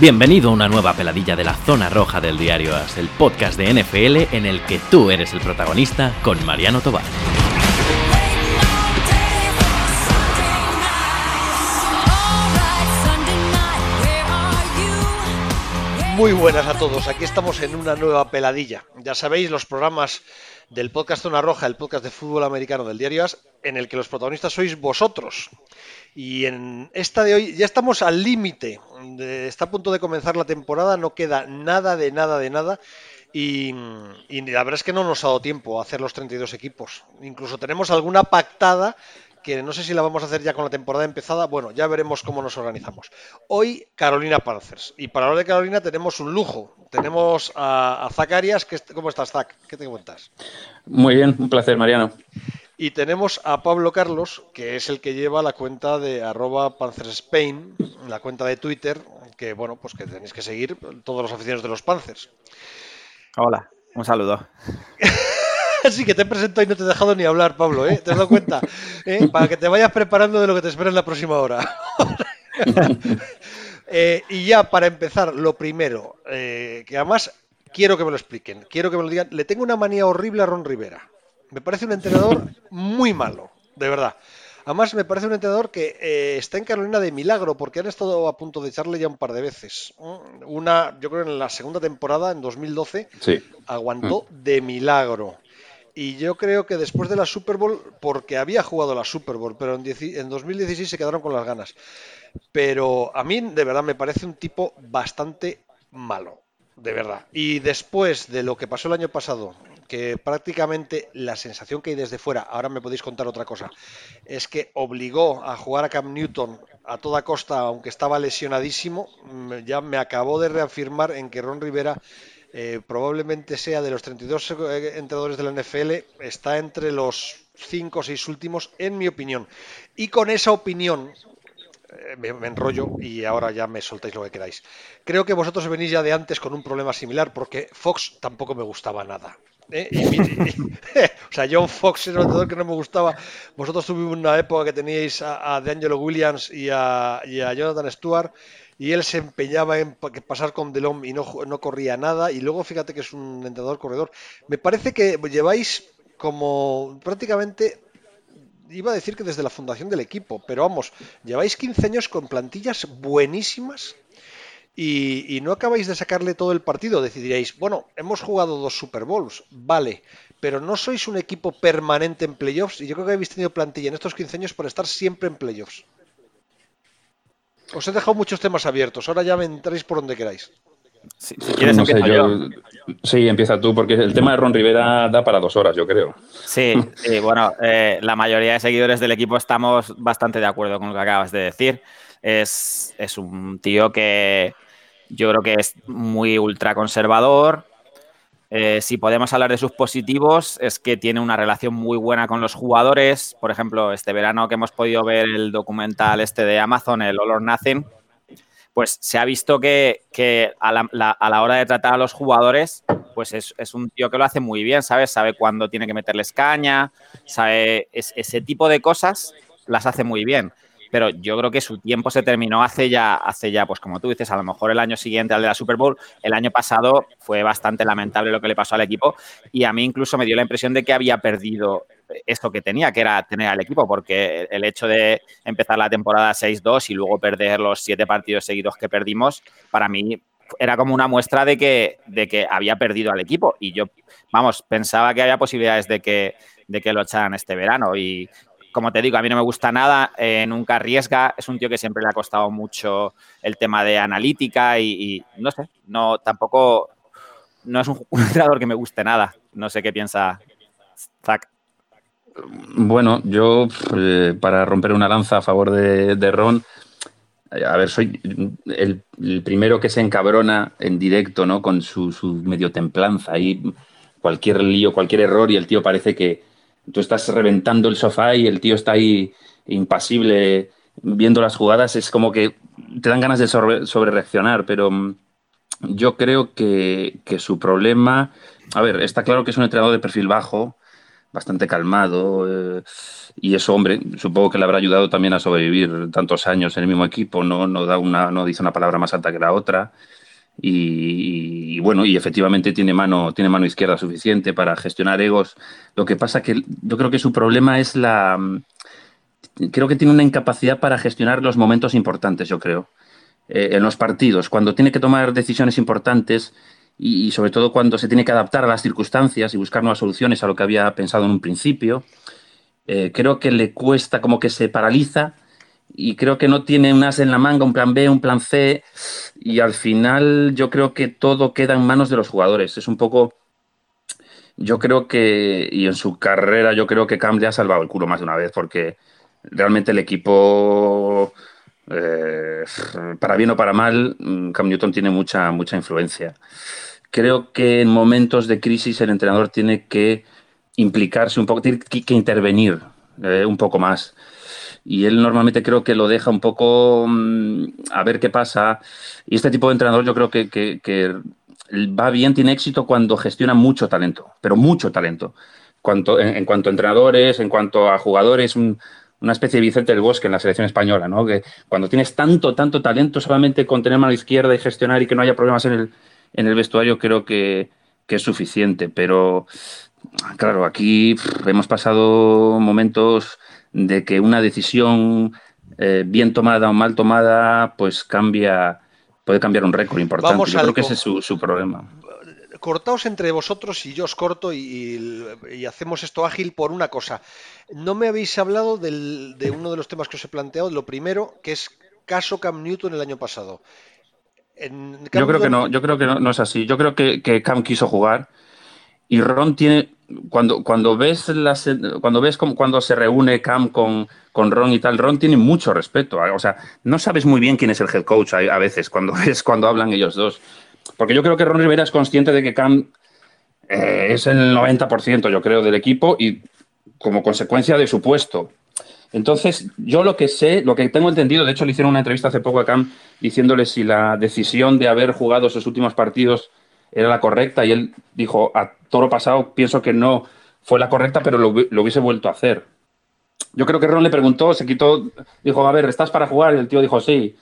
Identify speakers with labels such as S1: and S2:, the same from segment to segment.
S1: Bienvenido a una nueva peladilla de la zona roja del diario As, el podcast de NFL en el que tú eres el protagonista con Mariano Tobar.
S2: Muy buenas a todos, aquí estamos en una nueva peladilla. Ya sabéis, los programas del podcast Zona Roja, el podcast de fútbol americano del diario As, en el que los protagonistas sois vosotros. Y en esta de hoy ya estamos al límite, está a punto de comenzar la temporada, no queda nada de nada de nada. Y, la verdad es que no nos ha dado tiempo a hacer los 32 equipos. Incluso tenemos alguna pactada que no sé si la vamos a hacer ya con la temporada empezada. Bueno, ya veremos cómo nos organizamos. Hoy Carolina Panthers. Y para hablar de Carolina tenemos un lujo. Tenemos a, a Zacarias. ¿Cómo estás, Zac? ¿Qué te cuentas?
S3: Muy bien, un placer, Mariano.
S2: Y tenemos a Pablo Carlos, que es el que lleva la cuenta de arroba Spain, la cuenta de Twitter, que bueno, pues que tenéis que seguir todos los aficionados de los Panzers.
S4: Hola, un saludo.
S2: Así que te he presentado y no te he dejado ni hablar, Pablo, ¿eh? ¿Te has dado cuenta? ¿Eh? Para que te vayas preparando de lo que te espera en la próxima hora. eh, y ya para empezar, lo primero, eh, que además quiero que me lo expliquen, quiero que me lo digan. Le tengo una manía horrible a Ron Rivera. Me parece un entrenador muy malo, de verdad. Además, me parece un entrenador que eh, está en Carolina de milagro, porque han estado a punto de echarle ya un par de veces. Una, yo creo, en la segunda temporada, en 2012,
S3: sí.
S2: aguantó mm. de milagro. Y yo creo que después de la Super Bowl, porque había jugado la Super Bowl, pero en, en 2016 se quedaron con las ganas. Pero a mí, de verdad, me parece un tipo bastante malo de verdad. Y después de lo que pasó el año pasado, que prácticamente la sensación que hay desde fuera, ahora me podéis contar otra cosa, es que obligó a jugar a Cam Newton a toda costa, aunque estaba lesionadísimo, ya me acabó de reafirmar en que Ron Rivera eh, probablemente sea de los 32 eh, entrenadores de la NFL, está entre los 5 o 6 últimos, en mi opinión. Y con esa opinión, eh, me, enrollo y ahora ya me soltáis lo que queráis. Creo que vosotros venís ya de antes con un problema similar porque Fox tampoco me gustaba nada. ¿Eh? Y, y, y, o sea, John Fox era un entrenador que no me gustaba. Vosotros tuvimos una época que teníais a, a D'Angelo Williams y a, y a, Jonathan Stewart y él se empeñaba en pasar con Delon y no, no corría nada. Y luego fíjate que es un entrenador corredor. Me parece que lleváis como prácticamente iba a decir que desde la fundación del equipo, pero vamos, lleváis 15 años con plantillas buenísimas y, y, no acabáis de sacarle todo el partido. Decidiréis, bueno, hemos jugado dos Super Bowls, vale, pero no sois un equipo permanente en playoffs y yo creo que habéis tenido plantilla en estos 15 años para estar siempre en playoffs. Os he dejado muchos temas abiertos, ahora ya me entréis por donde queráis.
S3: Si, si quieres, no sé, yo, yo. Sí, empieza tú, porque el tema de Ron Rivera da para dos horas, yo creo.
S4: Sí, sí bueno, eh, la mayoría de seguidores del equipo estamos bastante de acuerdo con lo que acabas de decir. Es, un tío que yo creo que es muy ultraconservador. Eh, si podemos hablar de sus positivos, es que tiene una relación muy buena con los jugadores. Por ejemplo, este verano que hemos podido ver el documental este de Amazon, el All or Nothing, pues se ha visto que, a, la, hora de tratar a los jugadores, pues es, un tío que lo hace muy bien, ¿sabes? Sabe cuándo tiene que meterles caña, sabe es, ese tipo de cosas las hace muy bien. Pero yo creo que su tiempo se terminó hace ya, hace ya, pues como tú dices, a lo mejor el año siguiente al de la Super Bowl, el año pasado fue bastante lamentable lo que le pasó al equipo y a mí incluso me dio la impresión de que había perdido esto que tenía, que era tener al equipo, porque el hecho de empezar la temporada 6-2 y luego perder los siete partidos seguidos que perdimos, para mí era como una muestra de que, de que había perdido al equipo. Y yo, vamos, pensaba que había posibilidades de que, de que lo echaran este verano. Y como te digo, a mí no me gusta nada, eh, nunca arriesga. Es un tío que siempre le ha costado mucho el tema de analítica y, no sé, no tampoco, no es un, entrenador que me guste nada. No sé qué piensa Zach.
S3: Bueno, yo eh, para romper una lanza a favor de, Ron, a ver, soy el, el, primero que se encabrona en directo, ¿no? Con su, su, medio templanza y cualquier lío, cualquier error y el tío parece que tú estás reventando el sofá y el tío está ahí impasible viendo las jugadas. Es como que te dan ganas de sobre, reaccionar, pero mm, yo creo que, que su problema, a ver, está claro que es un entrenador de perfil bajo, bastante calmado. Eh, y eso, hombre, supongo que le habrá ayudado también a sobrevivir tantos años en el mismo equipo, no, no, da una, no dice una palabra más alta que la otra. Y, bueno, y efectivamente tiene mano, tiene mano izquierda suficiente para gestionar egos. Lo que pasa que yo creo que su problema es la. Creo que tiene una incapacidad para gestionar los momentos importantes, yo creo. Eh, en los partidos, cuando tiene que tomar decisiones importantes, y, sobre todo cuando se tiene que adaptar a las circunstancias y buscar nuevas soluciones a lo que había pensado en un principio. Eh, creo que le cuesta, como que se paraliza y creo que no tiene un as en la manga, un plan B, un plan C y al final yo creo que todo queda en manos de los jugadores. Es un poco... Yo creo que, y en su carrera yo creo que Cam le ha salvado el culo más de una vez porque realmente el equipo, eh, para bien o para mal, Cam Newton tiene mucha, mucha influencia creo que en momentos de crisis el entrenador tiene que implicarse un poco, tiene que, intervenir eh, un poco más. Y él normalmente creo que lo deja un poco mm, a ver qué pasa. Y este tipo de entrenador yo creo que, va bien, tiene éxito cuando gestiona mucho talento, pero mucho talento. En, cuanto a entrenadores, en cuanto a jugadores, una especie de Vicente del Bosque en la selección española, ¿no? Que cuando tienes tanto, tanto talento, solamente con tener mano izquierda y gestionar y que no haya problemas en el vestuario creo que, es suficiente, pero claro, aquí hemos pasado momentos de que una decisión eh, bien tomada o mal tomada, pues cambia, puede cambiar un récord importante. Yo creo que ese es su, problema.
S2: Cortaos entre vosotros y yo os corto y, hacemos esto ágil por una cosa. No me habéis hablado de uno de los temas que os he planteado, lo primero, que es caso Cam Newton el año pasado
S3: yo creo que no, yo creo que no, es así. Yo creo que, Cam quiso jugar y Ron tiene cuando, cuando ves las, cuando ves cuando se reúne Cam con, con Ron y tal, Ron tiene mucho respeto. O sea, no sabes muy bien quién es el head coach a, veces cuando ves cuando hablan ellos dos. Porque yo creo que Ron Rivera es consciente de que Cam eh, es el 90%, yo creo, del equipo y como consecuencia de su puesto. Entonces, yo lo que sé, lo que tengo entendido, de hecho le hicieron una entrevista hace poco a Cam diciéndole si la decisión de haber jugado esos últimos partidos era la correcta y él dijo, toro pasado pienso que no fue la correcta, pero lo, hubiese vuelto a hacer. Yo creo que Ron le preguntó, se quitó, dijo, a ver, ¿estás para jugar? Y el tío dijo, sí.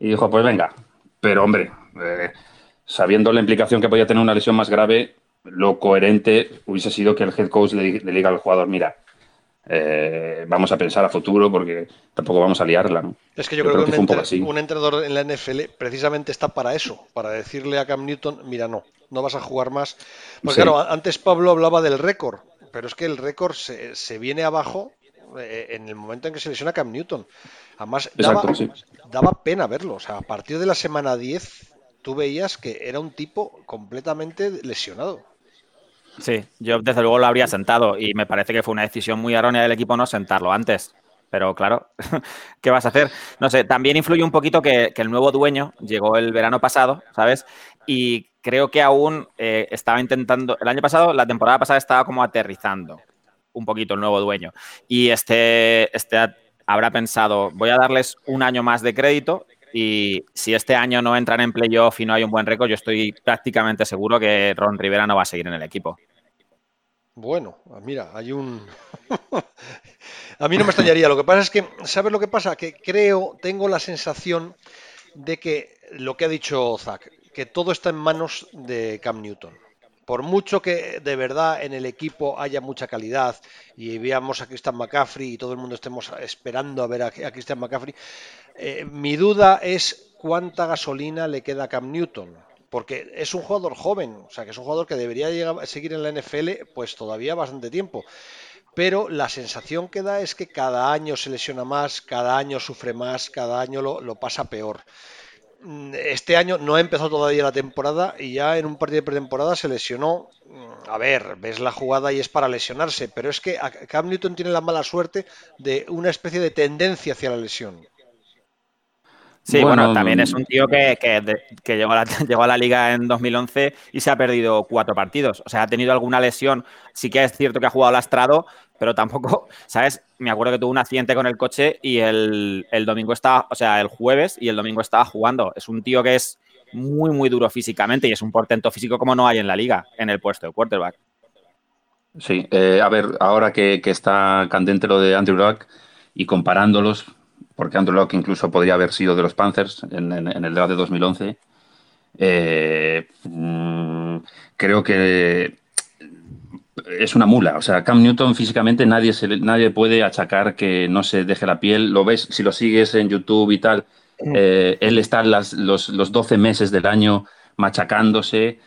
S3: Y dijo, pues venga. Pero hombre, eh, sabiendo la implicación que podía tener una lesión más grave, lo coherente hubiese sido que el head coach le diga al jugador, mira, eh, vamos a pensar a futuro porque tampoco vamos a liarla.
S2: Es que yo, creo, que, un, entrenador en la NFL precisamente está para eso, para decirle a Cam Newton, mira, no, no vas a jugar más. Porque claro, antes Pablo hablaba del récord, pero es que el récord se, viene abajo eh, en el momento en que se lesiona Cam Newton. Además, daba, daba pena verlo. O sea, a partir de la semana 10 tú veías que era un tipo completamente lesionado.
S4: Sí, yo desde luego lo habría sentado y me parece que fue una decisión muy errónea del equipo no sentarlo antes. Pero claro, ¿qué vas a hacer? No sé, también influye un poquito que, el nuevo dueño llegó el verano pasado, ¿sabes? Y creo que aún eh, estaba intentando, el año pasado, la temporada pasada estaba como aterrizando un poquito el nuevo dueño. Y este, este habrá pensado, voy a darles un año más de crédito y si este año no entran en playoff y no hay un buen récord, yo estoy prácticamente seguro que Ron Rivera no va a seguir en el equipo.
S2: Bueno, mira, hay un... a mí no me extrañaría. Lo que pasa es que, ¿sabes lo que pasa? Que creo, tengo la sensación de que lo que ha dicho Zach, que todo está en manos de Cam Newton. Por mucho que de verdad en el equipo haya mucha calidad y veamos a Christian McCaffrey y todo el mundo estemos esperando a ver a, Christian McCaffrey, eh, mi duda es cuánta gasolina le queda a Cam Newton. Porque es un jugador joven, o sea que es un jugador que debería seguir en la NFL pues todavía bastante tiempo. Pero la sensación que da es que cada año se lesiona más, cada año sufre más, cada año lo, pasa peor este año no ha empezado todavía la temporada y ya en un partido de pretemporada se lesionó. Mm, a ver, ves la jugada y es para lesionarse, pero es que Cam Newton tiene la mala suerte de una especie de tendencia hacia la lesión.
S4: Sí, bueno, también es un tío que, llegó, a la, llegó, a la, liga en 2011 y se ha perdido cuatro partidos. O sea, ha tenido alguna lesión. Sí que es cierto que ha jugado lastrado, pero tampoco, ¿sabes? Me acuerdo que tuvo un accidente con el coche y el, el domingo estaba, o sea, el jueves y el domingo estaba jugando. Es un tío que es muy, muy duro físicamente y es un portento físico como no hay en la liga, en el puesto de quarterback.
S3: Sí, eh, a ver, ahora que, está candente lo de Andrew Luck y comparándolos, porque Andrew Luck incluso podría haber sido de los Panthers en, el draft de 2011, eh, mm, creo que es una mula. O sea, Cam Newton físicamente nadie, se, nadie puede achacar que no se deje la piel. Lo ves, si lo sigues en YouTube y tal, eh, él está los, los 12 meses del año machacándose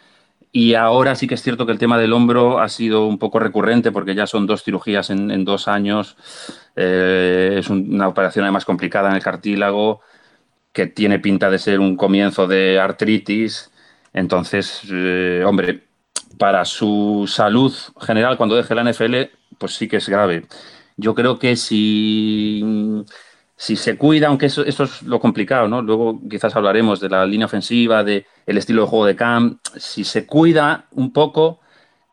S3: y ahora sí que es cierto que el tema del hombro ha sido un poco recurrente porque ya son dos cirugías en, dos años. Eh, es una operación además complicada en el cartílago que tiene pinta de ser un comienzo de artritis. Entonces, eh, hombre, para su salud general cuando deje la NFL, pues sí que es grave. Yo creo que si si se cuida, aunque eso, es lo complicado, ¿no? Luego quizás hablaremos de la línea ofensiva, del el estilo de juego de Cam. Si se cuida un poco,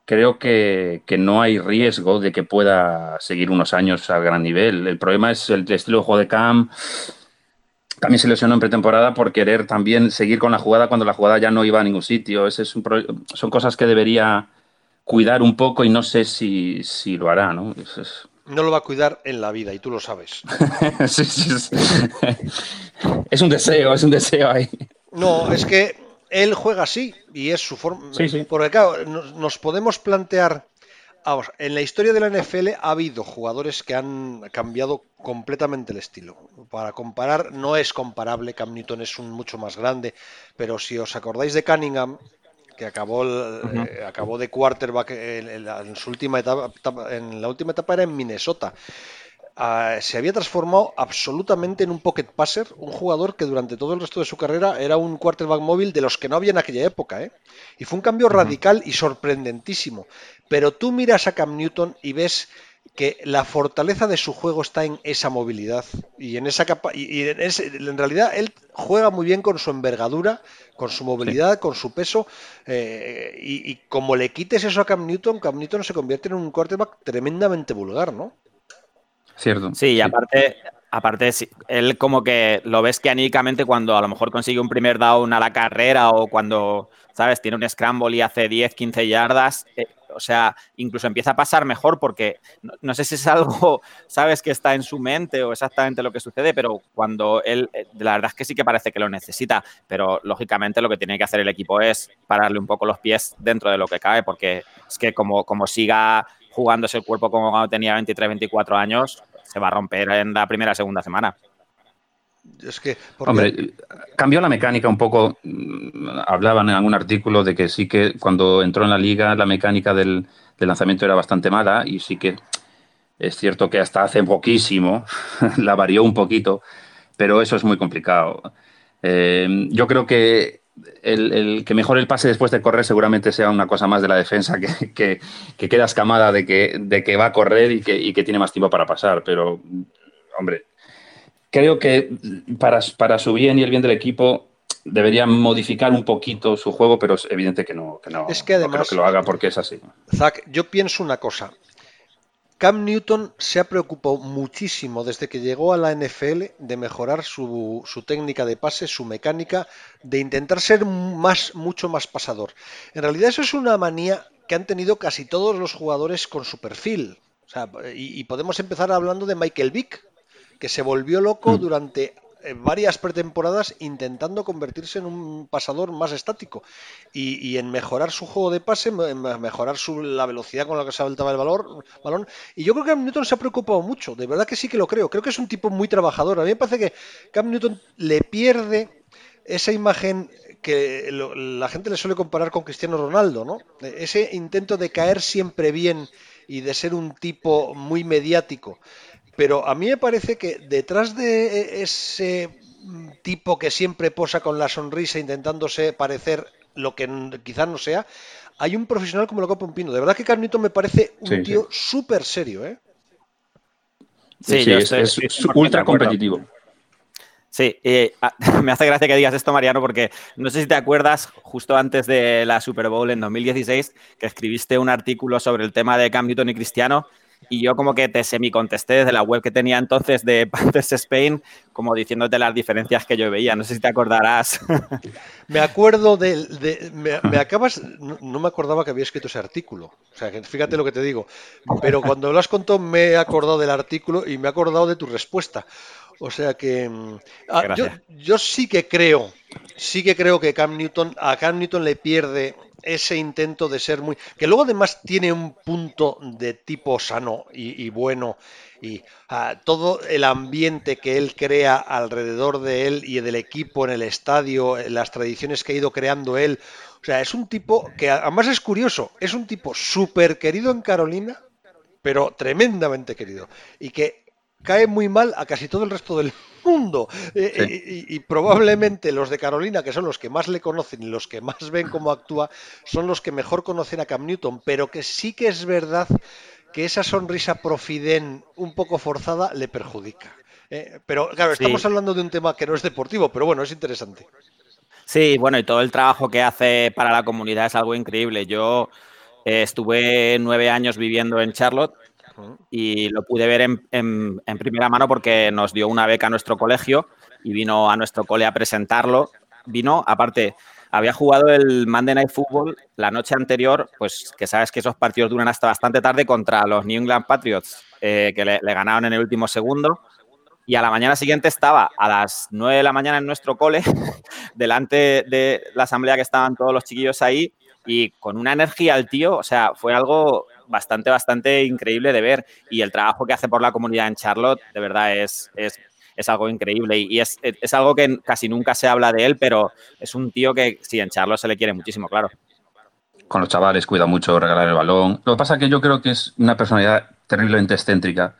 S3: creo que, no hay riesgo de que pueda seguir unos años a gran nivel. El problema es el, estilo de juego de Cam. También se lesionó en pretemporada por querer también seguir con la jugada cuando la jugada ya no iba a ningún sitio. Ese es un son cosas que debería cuidar un poco y no sé si, lo hará, ¿no? es,
S2: no lo va a cuidar en la vida y tú lo sabes.
S3: Es un deseo, es un deseo ahí.
S2: No, es que él juega así y es su forma. Sí, sí. Porque claro, nos podemos plantear. Vamos, en la historia de la NFL ha habido jugadores que han cambiado completamente el estilo. Para comparar, no es comparable. Cam Newton es un mucho más grande, pero si os acordáis de Cunningham, que acabó, eh, acabó de quarterback en, su última etapa, en la última etapa era en Minnesota. Se había transformado absolutamente en un pocket passer, un jugador que durante todo el resto de su carrera era un quarterback móvil de los que no había en aquella época. ¿eh? Y fue un cambio radical y sorprendentísimo. Pero tú miras a Cam Newton y ves que la fortaleza de su juego está en esa movilidad y en esa capa y, en, realidad él juega muy bien con su envergadura, con su movilidad, con su peso eh, y, como le quites eso a Cam Newton, Cam Newton se convierte en un quarterback tremendamente vulgar, ¿no?
S3: Cierto.
S4: Sí, y aparte, aparte él como que lo ves que anímicamente cuando a lo mejor consigue un primer down a la carrera o cuando, ¿sabes? Tiene un scramble y hace 10, 15 yardas, eh, o sea, incluso empieza a pasar mejor porque no, sé si es algo, sabes, que está en su mente o exactamente lo que sucede, pero cuando él, eh, la verdad es que sí que parece que lo necesita, pero lógicamente lo que tiene que hacer el equipo es pararle un poco los pies dentro de lo que cabe, porque es que como, como siga jugándose el cuerpo como cuando tenía 23, 24 años, se va a romper en la primera, segunda semana.
S3: Es que, Hombre, cambió la mecánica un poco. Mm, hablaban en algún artículo de que sí que cuando entró en la liga la mecánica del, lanzamiento era bastante mala y sí que es cierto que hasta hace poquísimo la varió un poquito, pero eso es muy complicado. Eh, yo creo que el, que mejor el pase después de correr seguramente sea una cosa más de la defensa que, queda escamada de que, de que va a correr y que, y que tiene más tiempo para pasar, pero hombre, creo que para, para su bien y el bien del equipo debería modificar un poquito su juego, pero es evidente que no, que no,
S2: es que además,
S3: creo que lo haga porque es así.
S2: Zach, yo pienso una cosa. Cam Newton se ha preocupado muchísimo desde que llegó a la NFL de mejorar su, su, técnica de pase, su mecánica, de intentar ser más, mucho más pasador. En realidad eso es una manía que han tenido casi todos los jugadores con su perfil. y, y podemos empezar hablando de Michael Vick, que se volvió loco mm. durante varias pretemporadas intentando convertirse en un pasador más estático y, en mejorar su juego de pase, en mejorar su, la velocidad con la que se saltaba el valor, balón. Y yo creo que Cam Newton se ha preocupado mucho, de verdad que sí que lo creo. Creo que es un tipo muy trabajador. A mí me parece que Cam Newton le pierde esa imagen que la gente le suele comparar con Cristiano Ronaldo, ¿no? Ese intento de caer siempre bien y de ser un tipo muy mediático. Pero a mí me parece que detrás de ese tipo que siempre posa con la sonrisa intentándose parecer lo que quizás no sea, hay un profesional como lo Copa un pino. De verdad que Carnito me parece un tío súper serio, ¿eh?
S3: Sí, es, ultra competitivo.
S4: Sí, ah, me hace gracia que digas esto, Mariano, porque no sé si te acuerdas, justo antes de la Super Bowl en 2016, que escribiste un artículo sobre el tema de Cam Newton y Cristiano y yo como que te semi-contesté desde la web que tenía entonces de Panthers Spain, como diciéndote las diferencias que yo veía. No sé si te acordarás.
S2: Me acuerdo de... me, acabas... No, me acordaba que había escrito ese artículo. O sea, fíjate lo que te digo. Pero cuando lo has contado me he acordado del artículo y me he acordado de tu respuesta. O sea que mm, ah, yo, yo, sí que creo, sí que creo que Cam Newton, a Cam Newton le pierde ese intento de ser muy... que luego además tiene un punto de tipo sano y, bueno y ah, todo el ambiente que él crea alrededor de él y del equipo en el estadio, las tradiciones que ha ido creando él. O sea, es un tipo que además es curioso, es un tipo súper querido en Carolina, pero tremendamente querido. Y que cae muy mal a casi todo el resto del mundo. Eh, eh, y, probablemente los de Carolina, que son los que más le conocen y los que más ven cómo actúa, son los que mejor conocen a Cam Newton. Pero que sí que es verdad que esa sonrisa profiden un poco forzada le perjudica. Eh, pero claro, estamos hablando de un tema que no es deportivo, pero bueno, es interesante.
S4: Sí, bueno, y todo el trabajo que hace para la comunidad es algo increíble. Yo estuve nueve años viviendo en Charlotte y lo pude ver en, primera mano porque nos dio una beca a nuestro colegio y vino a nuestro cole a presentarlo. Vino, aparte, había jugado el Monday Night Football la noche anterior, pues que sabes que esos partidos duran hasta bastante tarde contra los New England Patriots, eh, que le, ganaron en el último segundo. Y a la mañana siguiente estaba a las 9 de la mañana en nuestro cole, delante de la asamblea que estaban todos los chiquillos ahí, y con una energía al tío, o sea, fue algo bastante, bastante increíble de ver. Y el trabajo que hace por la comunidad en Charlotte, de verdad, es, es, algo increíble. Y es, es, algo que casi nunca se habla de él, pero es un tío que sí, en Charlotte se le quiere muchísimo, claro.
S3: Con los chavales cuida mucho regalar el balón. Lo que pasa es que yo creo que es una personalidad terriblemente excéntrica.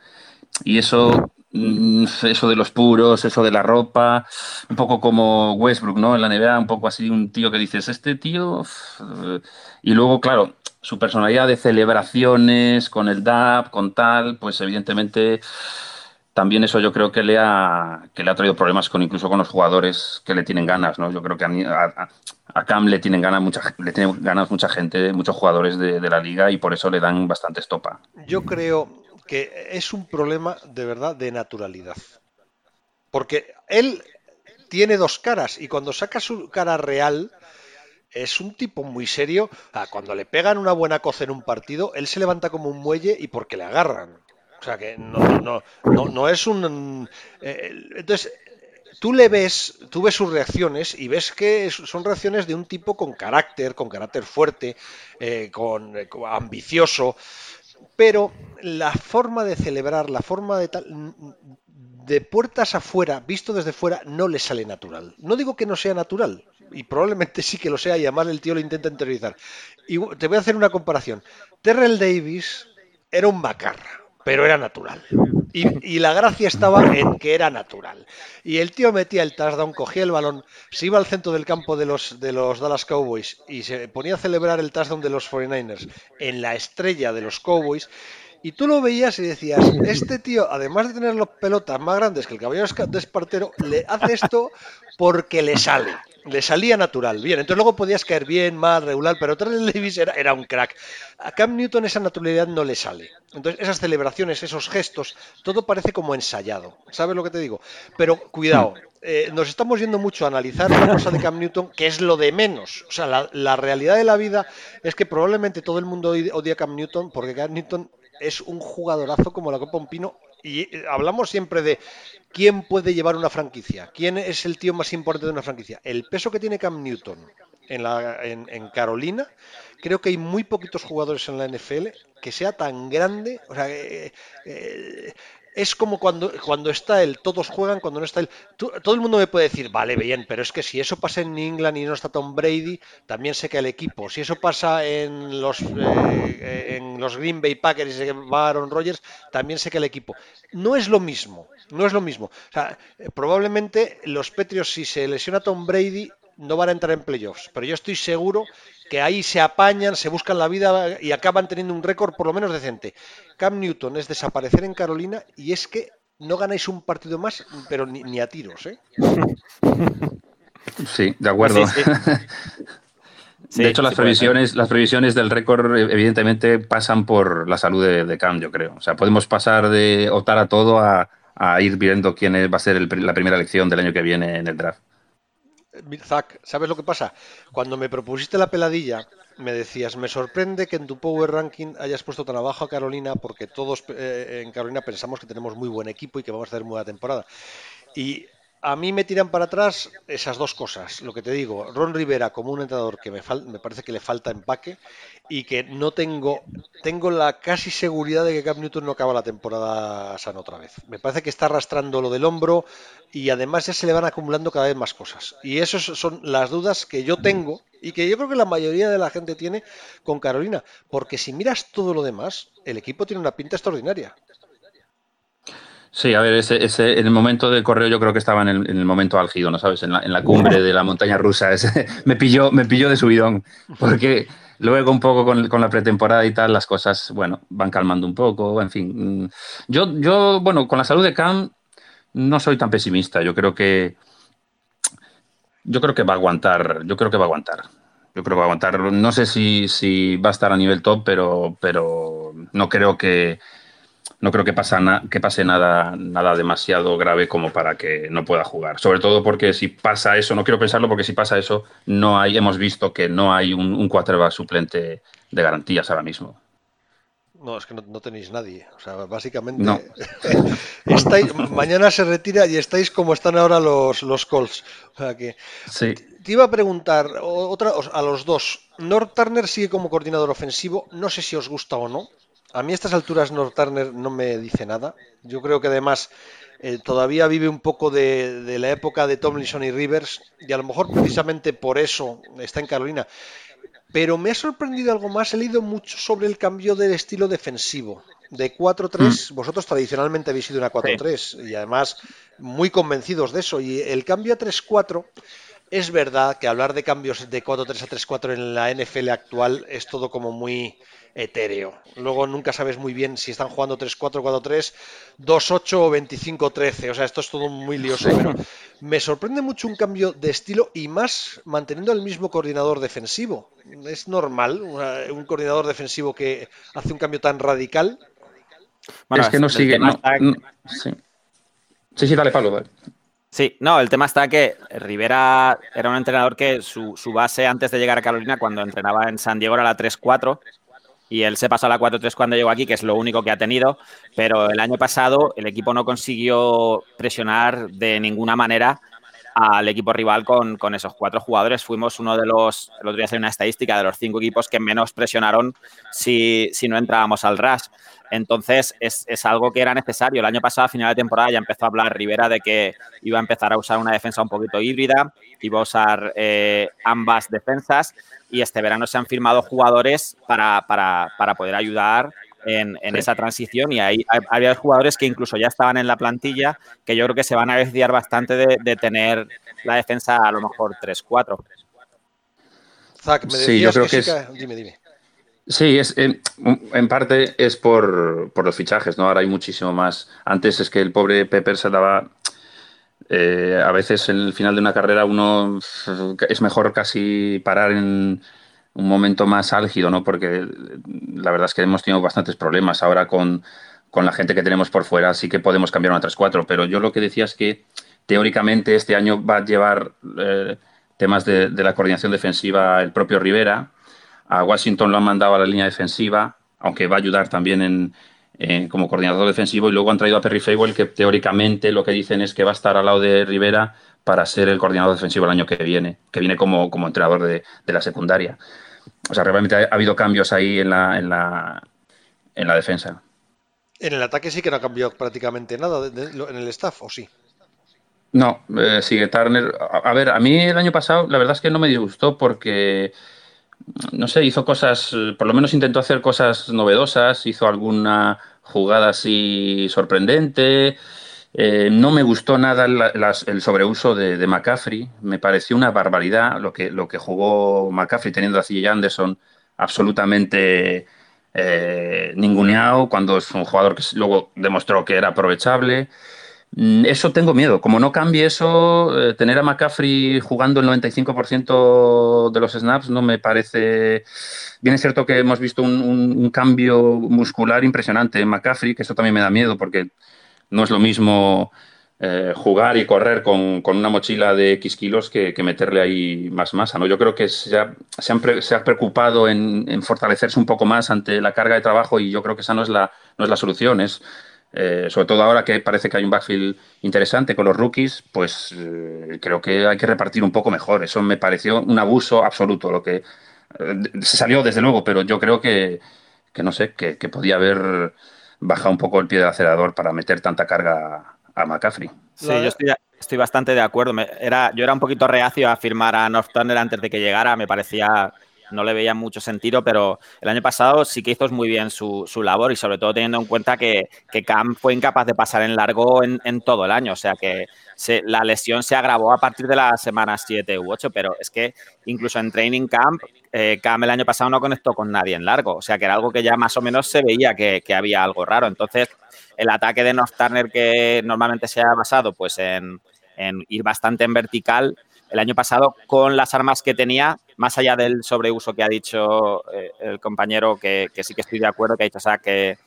S3: Y eso mm, eso de los puros, eso de la ropa, un poco como Westbrook, ¿no? En la NBA, un poco así, un tío que dices, este tío. Y luego, claro, su personalidad de celebraciones con el DAP, con tal, pues evidentemente también eso yo creo que le ha, que le ha traído problemas con incluso con los jugadores que le tienen ganas, ¿no? Yo creo que a, a, Cam le tienen ganas mucha, le tienen ganas mucha gente, muchos jugadores de, de, la liga y por eso le dan bastante estopa.
S2: Yo creo que es un problema de verdad de naturalidad. Porque él tiene dos caras y cuando saca su cara real, es un tipo muy serio. cuando le pegan una buena coza en un partido, él se levanta como un muelle y porque le agarran. O sea que no, no, no, no es un. Eh, entonces, tú le ves, tú ves sus reacciones y ves que son reacciones de un tipo con carácter, con carácter fuerte, eh, con, eh, ambicioso. Pero la forma de celebrar, la forma de tal, de puertas afuera, visto desde fuera, no le sale natural. No digo que no sea natural, y probablemente sí que lo sea, y además el tío lo intenta interiorizar. Y te voy a hacer una comparación. Terrell Davis era un macarra, pero era natural. Y, la gracia estaba en que era natural. Y el tío metía el touchdown, cogía el balón, se iba al centro del campo de los, de los Dallas Cowboys y se ponía a celebrar el touchdown de los 49ers en la estrella de los Cowboys. Y tú lo veías y decías, este tío, además de tener las pelotas más grandes que el caballero de Espartero, le hace esto porque le sale le salía natural. Bien, entonces luego podías caer bien, mal, regular, pero Terrell Davis era, era, un crack. A Cam Newton esa naturalidad no le sale. Entonces esas celebraciones, esos gestos, todo parece como ensayado. ¿Sabes lo que te digo? Pero cuidado, eh, nos estamos yendo mucho a analizar la cosa de Cam Newton, que es lo de menos. O sea, la, la realidad de la vida es que probablemente todo el mundo odia a Cam Newton porque Cam Newton es un jugadorazo como la Copa Pino y eh, hablamos siempre de quién puede llevar una franquicia, quién es el tío más importante de una franquicia. El peso que tiene Cam Newton en, la, en, Carolina, creo que hay muy poquitos jugadores en la NFL que sea tan grande. O sea, eh, eh, es como cuando, cuando está él, todos juegan, cuando no está él. todo el mundo me puede decir, vale, bien, pero es que si eso pasa en England y no está Tom Brady, también sé que el equipo. Si eso pasa en los, los Green Bay Packers y se va Aaron Rodgers, también sé que el equipo. No es lo mismo, no es lo mismo. O sea, eh, probablemente los Petrios, si se lesiona Tom Brady, no van a entrar en playoffs, pero yo estoy seguro que ahí se apañan, se buscan la vida y acaban teniendo un récord por lo menos decente. Cam Newton es desaparecer en Carolina y es que no ganáis un partido más, pero ni, a tiros, ¿eh?
S3: Sí, de acuerdo. de hecho, las previsiones, las previsiones del récord evidentemente pasan por la salud de, de, Cam, yo creo. O sea, podemos pasar de optar a todo a, ir viendo quién va a ser la primera elección del año que viene en el draft.
S2: Zach, ¿sabes lo que pasa? Cuando me propusiste la peladilla, me decías, me sorprende que en tu Power Ranking hayas puesto tan abajo a Carolina porque todos eh, en Carolina pensamos que tenemos muy buen equipo y que vamos a hacer muy buena temporada. Y a mí me tiran para atrás esas dos cosas. Lo que te digo, Ron Rivera como un entrenador que me, me parece que le falta empaque y que no tengo, tengo la casi seguridad de que Cam Newton no acaba la temporada sana otra vez. Me parece que está arrastrando lo del hombro y además ya se le van acumulando cada vez más cosas. Y esas son las dudas que yo tengo y que yo creo que la mayoría de la gente tiene con Carolina. Porque si miras todo lo demás, el equipo tiene una pinta extraordinaria.
S3: Sí, a ver, ese, en el momento del correo yo creo que estaba en el, momento álgido, ¿no sabes? En la, cumbre de la montaña rusa. me, pilló, me pilló de subidón, porque luego un poco con, la pretemporada y tal, las cosas, bueno, van calmando un poco, en fin. Yo, yo, bueno, con la salud de Cam no soy tan pesimista. Yo creo que yo creo que va a aguantar, yo creo que va a aguantar. Yo creo que va a aguantar. No sé si, si va a estar a nivel top, pero, pero no creo que no creo que, que pase nada, nada demasiado grave como para que no pueda jugar. Sobre todo porque si pasa eso, no quiero pensarlo porque si pasa eso, no hay, hemos visto que no hay un, un quarterback suplente de garantías ahora mismo.
S2: No, es que no, tenéis nadie. O sea, básicamente. estáis, mañana se retira y estáis como están ahora los, los Colts. O sea que.
S3: Sí.
S2: Te iba a preguntar otra, a los dos. North Turner sigue como coordinador ofensivo. No sé si os gusta o no. A mí a estas alturas North Turner no me dice nada. Yo creo que además eh, todavía vive un poco de, la época de Tomlinson y Rivers y a lo mejor precisamente por eso está en Carolina. Pero me ha sorprendido algo más. He leído mucho sobre el cambio del estilo defensivo. De 4-3, mm. vosotros tradicionalmente habéis sido una 4-3 y además muy convencidos de eso. Y el cambio a 3-4 es verdad que hablar de cambios de 4-3 a 3-4 en la NFL actual es todo como muy etéreo. Luego nunca sabes muy bien si están jugando 3-4, 4-3, 2-8 o 25-13. O sea, esto es todo muy lioso. Pero me sorprende mucho un cambio de estilo y más manteniendo el mismo coordinador defensivo. ¿Es normal un coordinador defensivo que hace un cambio tan radical?
S3: es que no sigue. sí. sí. dale palo.
S4: Sí, no, el tema está que Rivera era un entrenador que su, su, base antes de llegar a Carolina, cuando entrenaba en San Diego, era la 3-4 y él se pasó a la 4-3 cuando llegó aquí, que es lo único que ha tenido, pero el año pasado el equipo no consiguió presionar de ninguna manera al equipo rival con, con, esos cuatro jugadores. Fuimos uno de los, el otro día una estadística de los cinco equipos que menos presionaron si, si no entrábamos al rush. Entonces, es, es, algo que era necesario. El año pasado, a final de temporada, ya empezó a hablar Rivera de que iba a empezar a usar una defensa un poquito híbrida, iba a usar eh, ambas defensas y este verano se han firmado jugadores para, poder ayudar en, esa transición y hay, hay, jugadores que incluso ya estaban en la plantilla que yo creo que se van a beneficiar bastante de, tener la defensa a lo mejor 3-4.
S2: Zach, me sí, yo creo que, es... Dime, dime.
S3: Sí, es, en, parte es por, por, los fichajes, ¿no? Ahora hay muchísimo más. Antes es que el pobre Pepper se daba eh, a veces en el final de una carrera uno es mejor casi parar en un momento más álgido, ¿no? Porque la verdad es que hemos tenido bastantes problemas ahora con, la gente que tenemos por fuera, así que podemos cambiar una 3-4. Pero yo lo que decía es que teóricamente este año va a llevar eh, temas de, la coordinación defensiva el propio Rivera. A Washington lo han mandado a la línea defensiva, aunque va a ayudar también en, eh, como coordinador defensivo y luego han traído a Perry Fable que teóricamente lo que dicen es que va a estar al lado de Rivera para ser el coordinador defensivo el año que viene, que viene como, como entrenador de, la secundaria. O sea, realmente ha, habido cambios ahí en la, en la, en la defensa.
S2: En el ataque sí que no ha cambiado prácticamente nada en el staff, ¿o sí?
S3: No, eh, sigue Turner. A, ver, a mí el año pasado la verdad es que no me disgustó porque no sé, hizo cosas, por lo menos intentó hacer cosas novedosas, hizo alguna jugada así sorprendente. Eh, no me gustó nada el sobreuso de, McCaffrey, me pareció una barbaridad lo que, lo que jugó McCaffrey teniendo a CJ Anderson absolutamente eh, ninguneado cuando es un jugador que luego demostró que era aprovechable. Mm, eso tengo miedo. Como no cambie eso, eh, tener a McCaffrey jugando el 95% de los snaps no me parece. Bien, es cierto que hemos visto un, cambio muscular impresionante en McCaffrey, que eso también me da miedo porque no es lo mismo eh, jugar y correr con, una mochila de X kilos que, meterle ahí más masa. ¿no? Yo creo que se ha, se ha preocupado en, fortalecerse un poco más ante la carga de trabajo y yo creo que esa no es la, no es la solución. Es, eh, sobre todo ahora que parece que hay un backfield interesante con los rookies, pues eh, creo que hay que repartir un poco mejor. Eso me pareció un abuso absoluto. Lo que se salió desde luego, pero yo creo que, no sé, que, que podía haber bajado un poco el pie del acelerador para meter tanta carga a McCaffrey.
S4: Sí, yo estoy, bastante de acuerdo. era, yo era un poquito reacio a firmar a North Turner antes de que llegara. Me parecía, no le veía mucho sentido, pero el año pasado sí que hizo muy bien su, labor y sobre todo teniendo en cuenta que, que Cam fue incapaz de pasar en largo en, todo el año. O sea que la lesión se agravó a partir de las semanas 7 u 8, pero es que incluso en Training Camp, eh, Cam el año pasado no conectó con nadie en largo. O sea que era algo que ya más o menos se veía que, que había algo raro. Entonces el ataque de North Turner que normalmente se ha basado pues en, ir bastante en vertical, el año pasado con las armas que tenía, más allá del sobreuso que ha dicho eh, el compañero, que, sí que estoy de acuerdo, que ha dicho o sea, que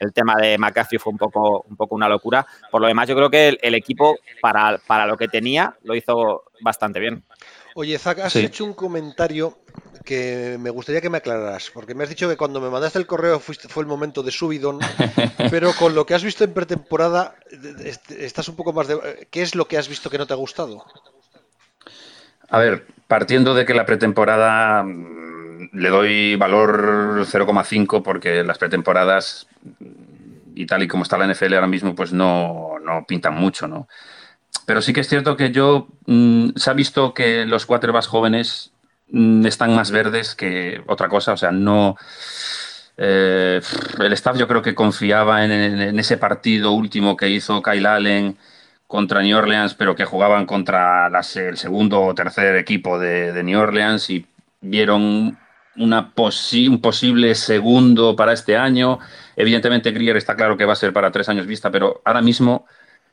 S4: el tema de McCaffrey fue un poco, un poco una locura. Por lo demás, yo creo que el, equipo, para, para, lo que tenía, lo hizo bastante bien.
S2: Oye, Zach, has hecho un comentario que me gustaría que me aclararas, porque me has dicho que cuando me mandaste el correo fue el momento de subidón, pero con lo que has visto en pretemporada, estás un poco más de... ¿Qué es lo que has visto que no te ha gustado?
S3: A ver, partiendo de que la pretemporada mm, le doy valor 0,5 porque las pretemporadas y tal y como está la NFL ahora mismo, pues no, no pintan mucho, ¿no? Pero sí que es cierto que yo mm, se ha visto que los quarterbacks jóvenes mm, están más verdes que otra cosa. O sea, no. Eh, el staff yo creo que confiaba en, ese partido último que hizo Kyle Allen contra New Orleans, pero que jugaban contra el segundo o tercer equipo de, New Orleans y vieron un posible segundo para este año. Evidentemente, Grier está claro que va a ser para tres años vista, pero ahora mismo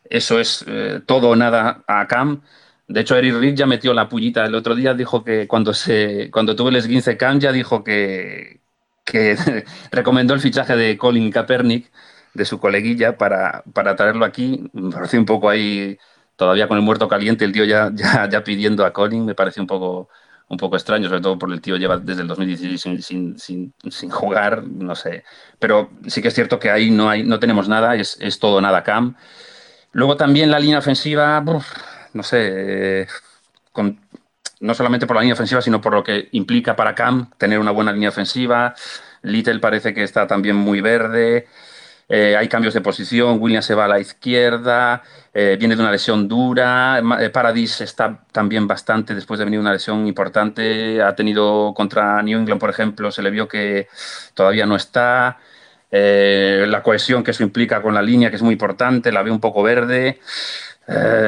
S3: eso es eh, todo o nada a Cam. De hecho, Eric Reed ya metió la pullita el otro día, dijo que cuando, se, cuando tuvo el esguince Cam ya dijo que, que recomendó el fichaje de Colin Kaepernick, de su coleguilla, para, para traerlo aquí. Me pareció un poco ahí, todavía con el muerto caliente, el tío ya, ya, ya pidiendo a Colin, me parece un poco, un poco extraño, sobre todo porque el tío lleva desde el 2016 sin, sin, sin, sin, jugar, no sé. Pero sí que es cierto que ahí no, hay, no tenemos nada, es, es todo nada Cam. Luego también la línea ofensiva, no sé, no solamente por la línea ofensiva, sino por lo que implica para Cam tener una buena línea ofensiva. Little parece que está también muy verde. Eh, hay cambios de posición, William se va a la izquierda, eh, viene de una lesión dura, eh, Paradis está también bastante después de venir una lesión importante, ha tenido contra New England, por ejemplo, se le vio que todavía no está. La cohesión que eso implica con la línea, que es muy importante, la veo un poco verde.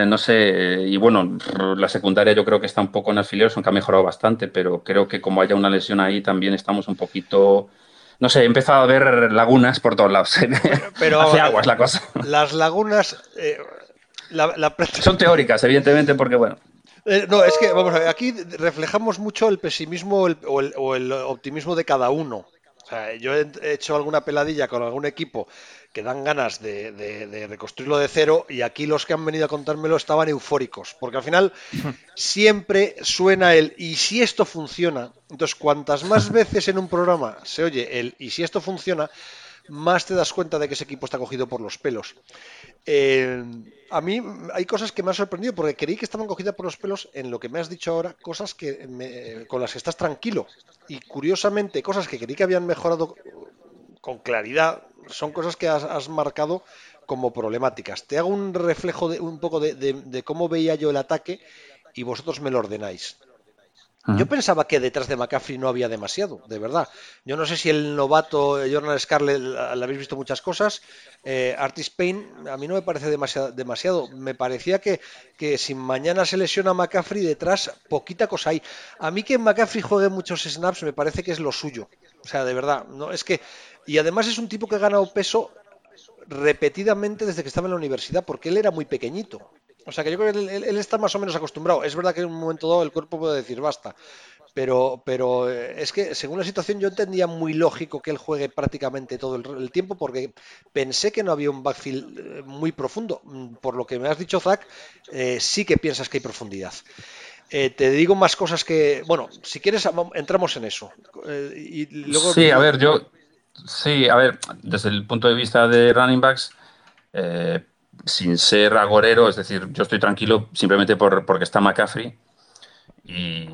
S3: No sé, y bueno, la secundaria yo creo que está un poco en alfileres, aunque ha mejorado bastante, pero creo que como haya una lesión ahí también estamos un poquito, no sé, he empezado a ver lagunas por todos lados.
S2: Pero, Hace aguas la cosa. Las lagunas eh,
S3: son teóricas, evidentemente, porque bueno.
S2: no, es que, vamos a ver, aquí reflejamos mucho el pesimismo o el optimismo de cada uno yo he hecho alguna peladilla con algún equipo que dan ganas de, reconstruirlo de cero y aquí los que han venido a contármelo estaban eufóricos, porque al final siempre suena el y si esto funciona, entonces cuantas más veces en un programa se oye el y si esto funciona, más te das cuenta de que ese equipo está cogido por los pelos. Eh, a mí hay cosas que me han sorprendido porque creí que estaban cogidas por los pelos en lo que me has dicho ahora, cosas que con las que estás tranquilo. Y curiosamente, cosas que creí que habían mejorado con claridad son cosas que has, marcado como problemáticas. Te hago un reflejo de un poco de cómo veía yo el ataque y vosotros me lo ordenáis. Yo pensaba que detrás de McCaffrey no había demasiado, de verdad. Yo no sé si el novato Jordan Scarlett le habéis visto muchas cosas. Eh, Artis Payne a mí no me parece demasiado. demasiado. Me parecía que, que si mañana se lesiona McCaffrey detrás, poquita cosa hay. A mí que McCaffrey juegue muchos snaps me parece que es lo suyo. O sea, de verdad. no Es que. Y además es un tipo que ha ganado peso repetidamente desde que estaba en la universidad, porque él era muy pequeñito. O sea que yo creo que él, está más o menos acostumbrado. Es verdad que en un momento dado el cuerpo puede decir basta. Pero, pero eh, es que según la situación yo entendía muy lógico que él juegue prácticamente todo el, tiempo porque pensé que no había un backfield eh, muy profundo. Mm, por lo que me has dicho, Zach, eh, sí que piensas que hay profundidad. te digo más cosas que, bueno, si quieres entramos en eso. y
S3: luego... Sí, a ver, yo, sí, a ver, desde el punto de vista de running backs, sin ser agorero, es decir, yo estoy tranquilo simplemente por, porque está McCaffrey y,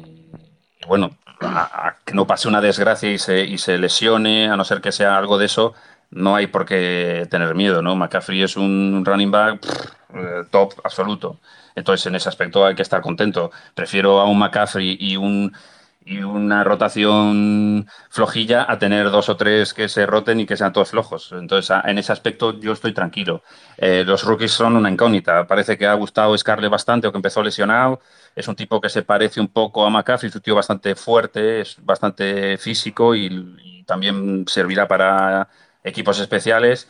S3: bueno, a, que no pase una desgracia y se, y se lesione, a no ser que sea algo de eso, no hay por qué tener miedo, ¿no? McCaffrey es un running back eh, top absoluto. Entonces, en ese aspecto hay que estar contento. Prefiero a un McCaffrey y un y una rotación flojilla a tener dos o tres que se roten y que sean todos flojos. Entonces, en ese aspecto yo estoy tranquilo. Eh, los rookies son una incógnita. Parece que ha gustado Scarlett bastante o que empezó lesionado. Es un tipo que se parece un poco a McCaffrey, es un tío bastante fuerte, es bastante físico y, también servirá para equipos especiales.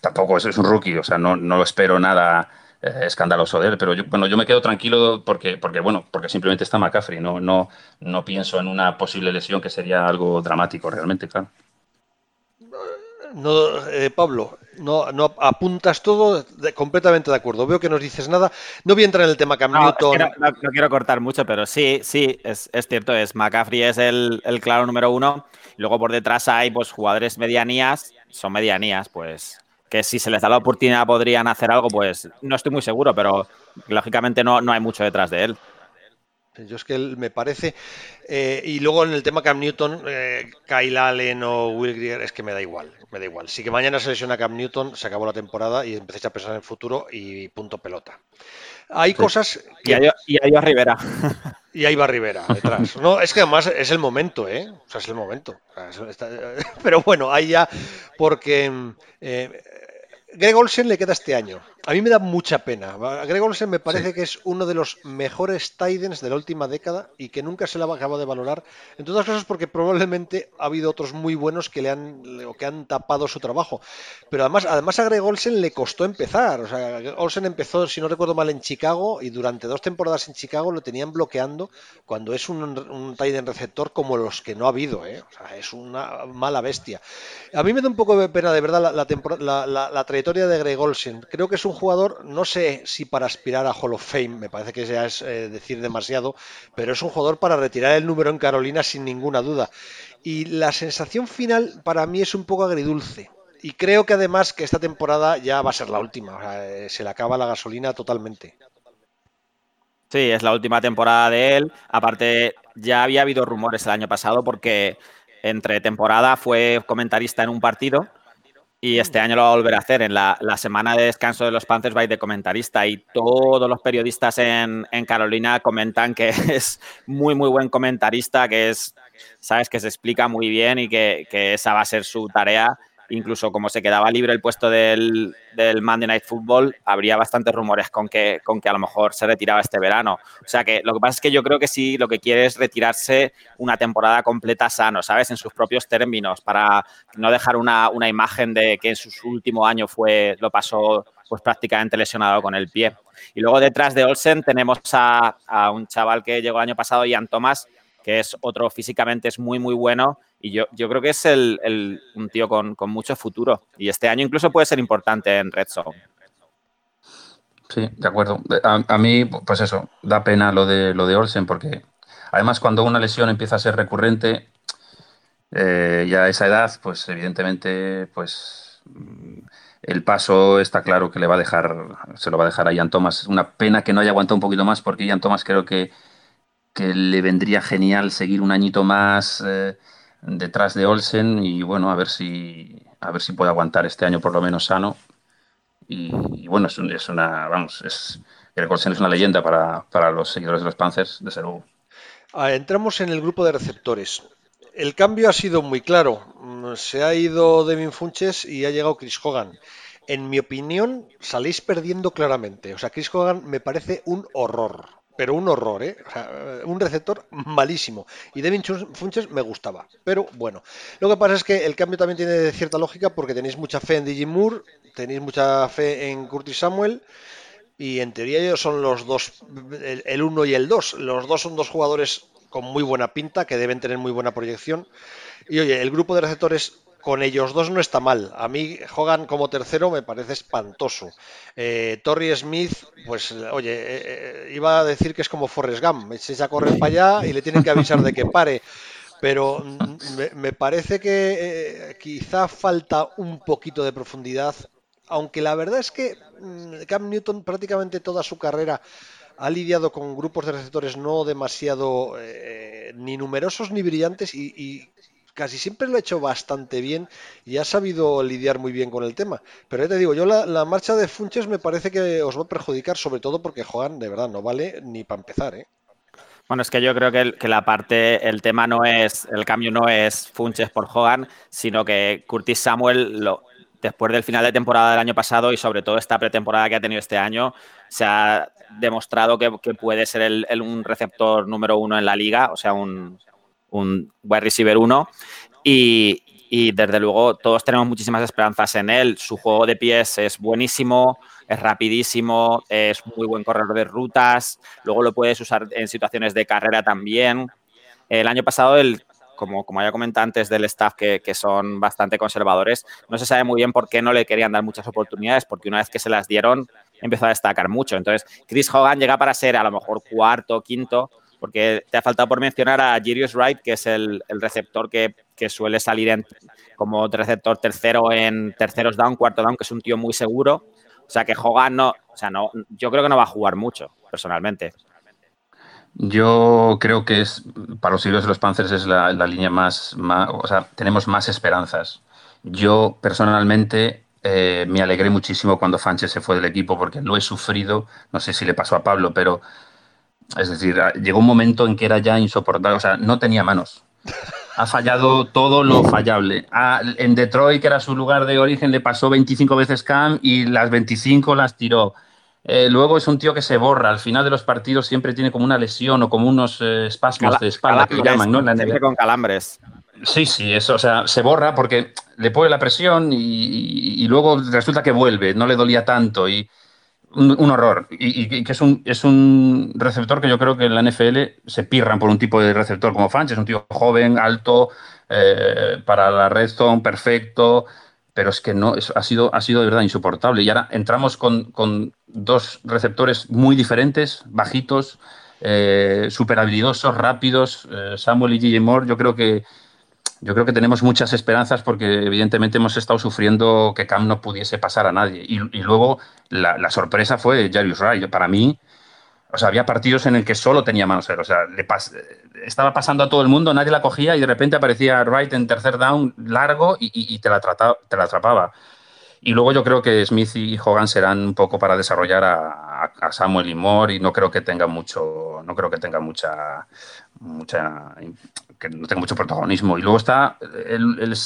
S3: Tampoco es, es un rookie, o sea, no, no espero nada escandaloso de él, pero yo, bueno, yo me quedo tranquilo porque, porque, bueno, porque simplemente está McCaffrey, no, no, no pienso en una posible lesión que sería algo dramático realmente, claro.
S2: No, eh, Pablo, no, no apuntas todo completamente de acuerdo. Veo que no dices nada. No voy a entrar en el tema Cam Newton.
S4: no, quiero cortar mucho, pero sí, sí, es, cierto. Es McCaffrey es el, el, claro número uno. Luego por detrás hay pues jugadores medianías, son medianías, pues que si se les da la oportunidad podrían hacer algo, pues no estoy muy seguro, pero lógicamente no, no hay mucho detrás de él.
S2: Yo es que él me parece. Eh, y luego en el tema Cam Newton, eh, Kyle Allen o Will Greer, es que me da igual. Me da igual. Si que mañana se lesiona Cam Newton, se acabó la temporada y empecéis a pensar en el futuro y punto pelota. Hay cosas.
S4: Y, ahí, va Rivera.
S2: Y ahí va Rivera detrás. No, es que además es el momento, ¿eh? O sea, es el momento. Pero bueno, ahí ya, porque. Eh, Greg Olsen le queda este año. A mí me da mucha pena. Greg Olsen me parece que es uno de los mejores Titans de la última década y que nunca se le ha acabado de valorar. En todas cosas porque probablemente ha habido otros muy buenos que le han o que han tapado su trabajo. Pero además, además a Greg Olsen le costó empezar. O sea, Olsen empezó, si no recuerdo mal, en Chicago y durante dos temporadas en Chicago lo tenían bloqueando cuando es un, un Titan receptor como los que no ha habido. ¿eh? O sea, es una mala bestia. A mí me da un poco de pena, de verdad, la, la, la trayectoria de Greg Olsen. Creo que es un jugador, no sé si para aspirar a Hall of Fame, me parece que ya es eh, decir demasiado, pero es un jugador para retirar el número en Carolina sin ninguna duda. Y la sensación final para mí es un poco agridulce. Y creo que además que esta temporada ya va a ser la última. Eh, se le acaba la gasolina totalmente.
S4: Sí, es la última temporada de él. Aparte, ya había habido rumores el año pasado porque entre temporada fue comentarista en un partido y este año lo va a volver a hacer. En la, semana de descanso de los Panthers va a ir de comentarista y todos los periodistas en, en, Carolina comentan que es muy, muy buen comentarista, que es, sabes, que se explica muy bien y que, que esa va a ser su tarea incluso como se quedaba libre el puesto del, del, Monday Night Football, habría bastantes rumores con que, con que a lo mejor se retiraba este verano. O sea que lo que pasa es que yo creo que sí, lo que quiere es retirarse una temporada completa sano, ¿sabes? En sus propios términos, para no dejar una, una imagen de que en su último año fue, lo pasó pues prácticamente lesionado con el pie. Y luego detrás de Olsen tenemos a, a un chaval que llegó el año pasado, Ian Thomas, que es otro físicamente es muy, muy bueno y yo, yo creo que es el, un tío con, mucho futuro. Y este año incluso puede ser importante en Red Zone.
S3: Sí, de acuerdo. A, mí, pues eso, da pena lo de, lo de Olsen, porque además cuando una lesión empieza a ser recurrente, eh, ya a esa edad, pues evidentemente, pues el paso está claro que le va a dejar, se lo va a dejar a Ian Thomas. Una pena que no haya aguantado un poquito más, porque Ian Thomas creo que, que le vendría genial seguir un añito más. Eh, detrás de Olsen y bueno, a ver si a ver si puede aguantar este año por lo menos sano. Y, bueno, es, es, una, vamos, es, el Olsen es una leyenda para, para los seguidores de los Panthers, de ser
S2: ah, entramos en el grupo de receptores. El cambio ha sido muy claro. Mm, se ha ido Devin Funches y ha llegado Chris Hogan. En mi opinión, salís perdiendo claramente. O sea, Chris Hogan me parece un horror pero un horror, ¿eh? Un receptor malísimo. Y Devin Funches me gustaba, pero bueno. Lo que pasa es que el cambio también tiene cierta lógica porque tenéis mucha fe en DJ Moore, tenéis mucha fe en Curtis Samuel. Y en teoría ellos son los dos, el 1 y el 2. Los dos son dos jugadores con muy buena pinta, que deben tener muy buena proyección. Y oye, el grupo de receptores con ellos dos no está mal. A mí Hogan como tercero me parece espantoso. Eh, Torrey Smith, pues oye, eh, eh, iba a decir que es como Forrest Gump, se echa a para allá y le tienen que avisar de que pare. Pero mm, me, parece que quizá falta un poquito de profundidad, aunque la verdad es que mm, Cam Newton prácticamente toda su carrera ha lidiado con grupos de receptores no demasiado ni numerosos ni brillantes y, casi siempre lo ha hecho bastante bien y ha sabido lidiar muy bien con el tema. Pero ya te digo, yo la, marcha de Funches me parece que os va a perjudicar, sobre todo porque Joan de verdad no vale ni para empezar, ¿eh?
S4: Bueno, es que yo creo que, la parte, el tema no es, el cambio no es Funches por Hogan, sino que Curtis Samuel, lo, después del final de temporada del año pasado y sobre todo esta pretemporada que ha tenido este año, se ha demostrado que, puede ser un receptor número uno en la liga, o sea, un, un wide receiver 1 y, desde luego todos tenemos muchísimas esperanzas en él. Su juego de pies es buenísimo, es rapidísimo, es muy buen corredor de rutas, luego lo puedes usar en situaciones de carrera también. El año pasado, el, como, como ya comenté antes del staff que, que, son bastante conservadores, no se sabe muy bien por qué no le querían dar muchas oportunidades, porque una vez que se las dieron empezó a destacar mucho. Entonces, Chris Hogan llega para ser a lo mejor cuarto, quinto, porque te ha faltado por mencionar a Jirius Wright, que es el, receptor que, suele salir como receptor tercero en terceros down, cuarto down, que es un tío muy seguro. O sea que Hogan no, o sea, no, yo creo que no va a jugar mucho, personalmente.
S3: Yo creo que es, para los Eagles de los Panthers es la, línea más, o sea, tenemos más esperanzas. Yo personalmente eh, me alegré muchísimo cuando Fanches se fue del equipo porque lo he sufrido, no sé si le pasó a Pablo, pero es decir, ah, llegó un momento en que era ya insoportable, o sea, no tenía manos. Ha fallado todo lo fallable. Ah, en Detroit, que era su lugar de origen, le pasó 25 veces Cam y las 25 las tiró. Eh, luego es un tío que se borra. Al final de los partidos siempre tiene como una lesión o como unos eh, espasmos de espalda que llaman, ¿no?
S4: con calambres.
S3: Sí, sí, eso, o sea, se borra porque le pone la presión y, y, luego resulta que vuelve, no le dolía tanto y un, horror. Y, que es un, es un receptor que yo creo que en la NFL se pirran por un tipo de receptor como Fanch. Es un tío joven, alto, eh, para la red zone, perfecto. Pero es que no, ha, sido, ha sido de verdad insoportable. Y ahora entramos con, dos receptores muy diferentes, bajitos, eh, súper habilidosos, rápidos. Eh, Samuel y G.J. Moore, yo creo que yo creo que tenemos muchas esperanzas porque evidentemente hemos estado sufriendo que Cam no pudiese pasar a nadie. Y, luego la, sorpresa fue Jarius Wright. Para mí, o sea, había partidos en el que solo tenía manos. O sea, estaba pasando a todo el mundo, nadie la cogía y de repente aparecía Wright en tercer down largo y, te, la te la atrapaba. Y luego yo creo que Smith y Hogan serán un poco para desarrollar a, Samuel y Moore y no creo que tengan mucho, no creo que tenga mucha, mucha que no tenga mucho protagonismo. Y luego está el,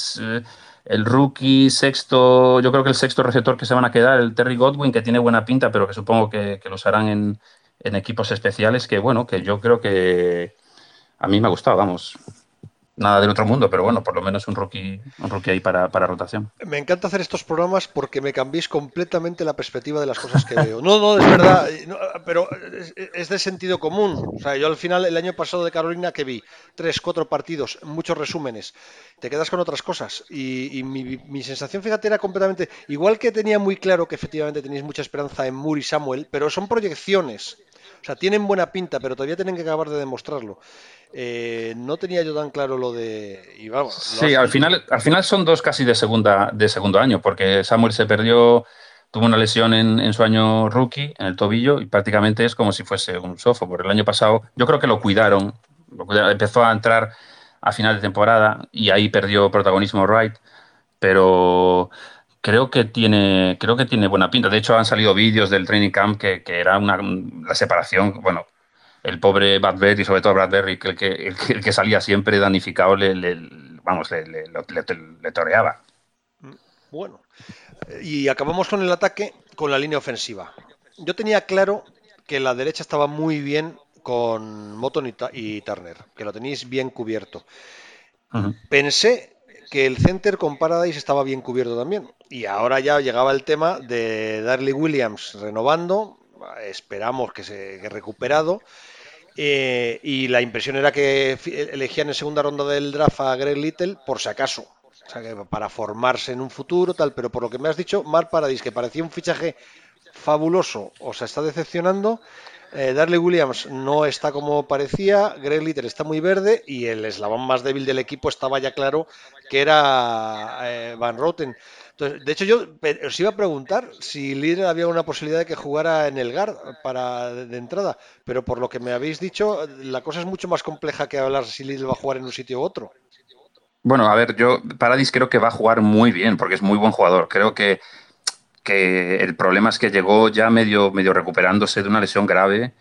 S3: rookie sexto, yo creo que el sexto receptor que se van a quedar, el Terry Godwin, que tiene buena pinta, pero que supongo que, que los harán en, en equipos especiales, que bueno, que yo creo que a mí me ha gustado, vamos nada del otro mundo, pero bueno, por lo menos un rookie, un rookie ahí para, rotación.
S2: Me encanta hacer estos programas porque me cambiéis completamente la perspectiva de las cosas que veo. No, no, es verdad, pero es, de sentido común. O sea, yo al final, el año pasado de Carolina, que vi tres, cuatro partidos, muchos resúmenes, te quedas con otras cosas. Y, mi, mi, sensación, fíjate, era completamente. Igual que tenía muy claro que efectivamente tenéis mucha esperanza en Moore y Samuel, pero son proyecciones. O sea, tienen buena pinta, pero todavía tienen que acabar de demostrarlo. Eh, no tenía yo tan claro lo de.
S3: sí, al final, al final son dos casi de segunda, de segundo año, porque Samuel se perdió, tuvo una lesión en, su año rookie, en el tobillo, y prácticamente es como si fuese un por El año pasado, yo creo que lo cuidaron, empezó a entrar a final de temporada y ahí perdió protagonismo Wright, pero creo que tiene, creo que tiene buena pinta. De hecho, han salido vídeos del training camp que, que era una la separación, bueno, el pobre Bradbury, sobre todo Bradbury, que el que, el que salía siempre danificado, le, vamos, le, le, toreaba.
S2: Bueno, y acabamos con el ataque con la línea ofensiva. Yo tenía claro que la derecha estaba muy bien con Moton y, Turner, que lo tenéis bien cubierto. Pensé que el center con Paradise estaba bien cubierto también. Y ahora ya llegaba el tema de Darley Williams renovando, esperamos que se que recuperado. Eh, y la impresión era que elegían en segunda ronda del draft a Greg Little por si acaso. O sea, que para formarse en un futuro, tal. Pero por lo que me has dicho, Mar Paradise, que parecía un fichaje fabuloso, o está decepcionando. Eh, Darley Williams no está como parecía, Greg Little está muy verde y el eslabón más débil del equipo estaba ya claro que era eh, Van Roten. Entonces, de hecho, yo os iba a preguntar si Little había una posibilidad de que jugara en el GAR para de, entrada, pero por lo que me habéis dicho, la cosa es mucho más compleja que hablar si Little va a jugar en un sitio u otro.
S3: Bueno, a ver, yo Paradis creo que va a jugar muy bien porque es muy buen jugador. Creo que que el problema es que llegó ya medio, medio recuperándose de una lesión grave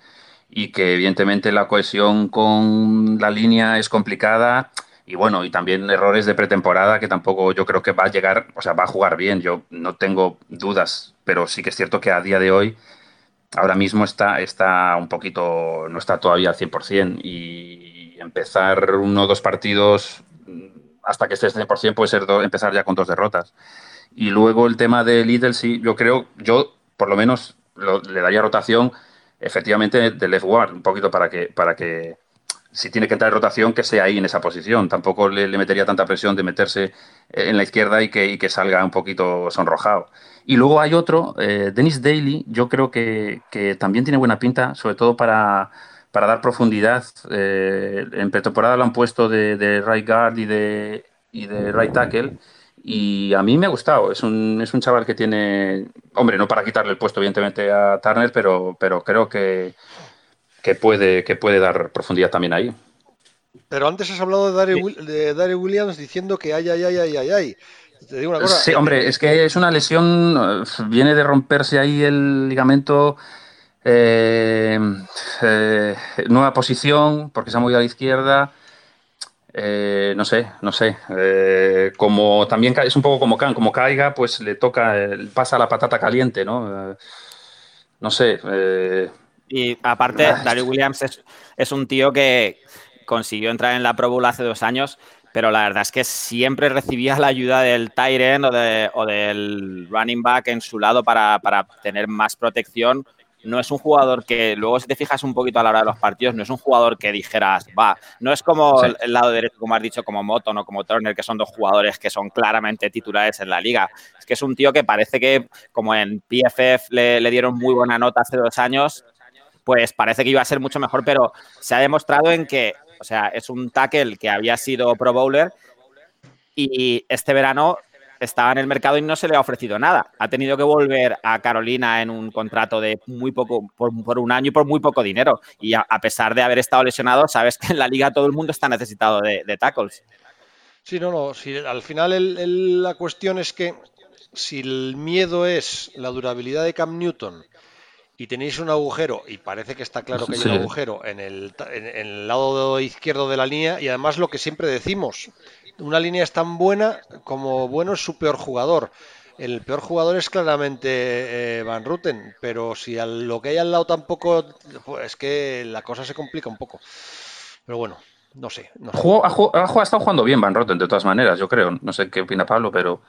S3: y que evidentemente la cohesión con la línea es complicada y bueno, y también errores de pretemporada que tampoco yo creo que va a llegar, o sea, va a jugar bien, yo no tengo dudas, pero sí que es cierto que a día de hoy ahora mismo está, está un poquito, no está todavía al 100% y empezar uno o dos partidos hasta que esté al 100% puede ser empezar ya con dos derrotas. Y luego el tema de Lidl, sí, yo creo, yo por lo menos le daría rotación efectivamente de left guard, un poquito para que, para que si tiene que entrar en rotación, que sea ahí en esa posición. Tampoco le, metería tanta presión de meterse en la izquierda y que, que salga un poquito sonrojado. Y luego hay otro, eh, Dennis Daly, yo creo que, también tiene buena pinta, sobre todo para, para dar profundidad. Eh, en pretemporada lo han puesto de, de right guard y de, y de right tackle y a mí me ha gustado. Es un, es un chaval que tiene, hombre, no para quitarle el puesto, evidentemente, a Turner, pero, pero creo que, que, puede, que puede dar profundidad también ahí.
S2: Pero antes has hablado de Daryl, Williams diciendo que ay, ay, ay, ay, ay, ay.
S3: Te digo una cosa. Sí, hombre, es que es una lesión, viene de romperse ahí el ligamento. Eh, eh, nueva posición, porque se ha movido a la izquierda. Eh, no sé, no sé. Eh, como también es un poco como como caiga, pues le toca, pasa la patata caliente, ¿no? Eh, no sé.
S4: Y aparte, ah, Dario Williams es, un tío que consiguió entrar en la Pro Bowl hace dos años, pero la verdad es que siempre recibía la ayuda del tight o, o del running back en su lado para, para tener más protección no es un jugador que, luego si te fijas un poquito a la hora de los partidos, no es un jugador que dijeras, va, no es como el lado derecho, como has dicho, como Moton o como Turner, que son dos jugadores que son claramente titulares en la liga. Es que es un tío que parece que, como en PFF le, le dieron muy buena nota hace dos años, pues parece que iba a ser mucho mejor, pero se ha demostrado en que, o sea, es un tackle que había sido Pro Bowler y este verano estaba en el mercado y no se le ha ofrecido nada. Ha tenido que volver a Carolina en un contrato de muy poco, por, un año y por muy poco dinero. Y a, pesar de haber estado lesionado, sabes que en la liga todo el mundo está necesitado de, tackles.
S2: Sí, no, no. Si al final la cuestión es que si el miedo es la durabilidad de Cam Newton y tenéis un agujero, y parece que está claro que hay un agujero en el, en el lado izquierdo de la línea, y además lo que siempre decimos, una línea es tan buena como bueno es su peor jugador. El peor jugador es claramente eh, Van Ruten, pero si lo que hay al lado tampoco, pues es que la cosa se complica un poco. Pero bueno, no sé.
S3: ha, estado jugando bien Van Ruten de todas maneras, yo creo. No sé qué opina Pablo, pero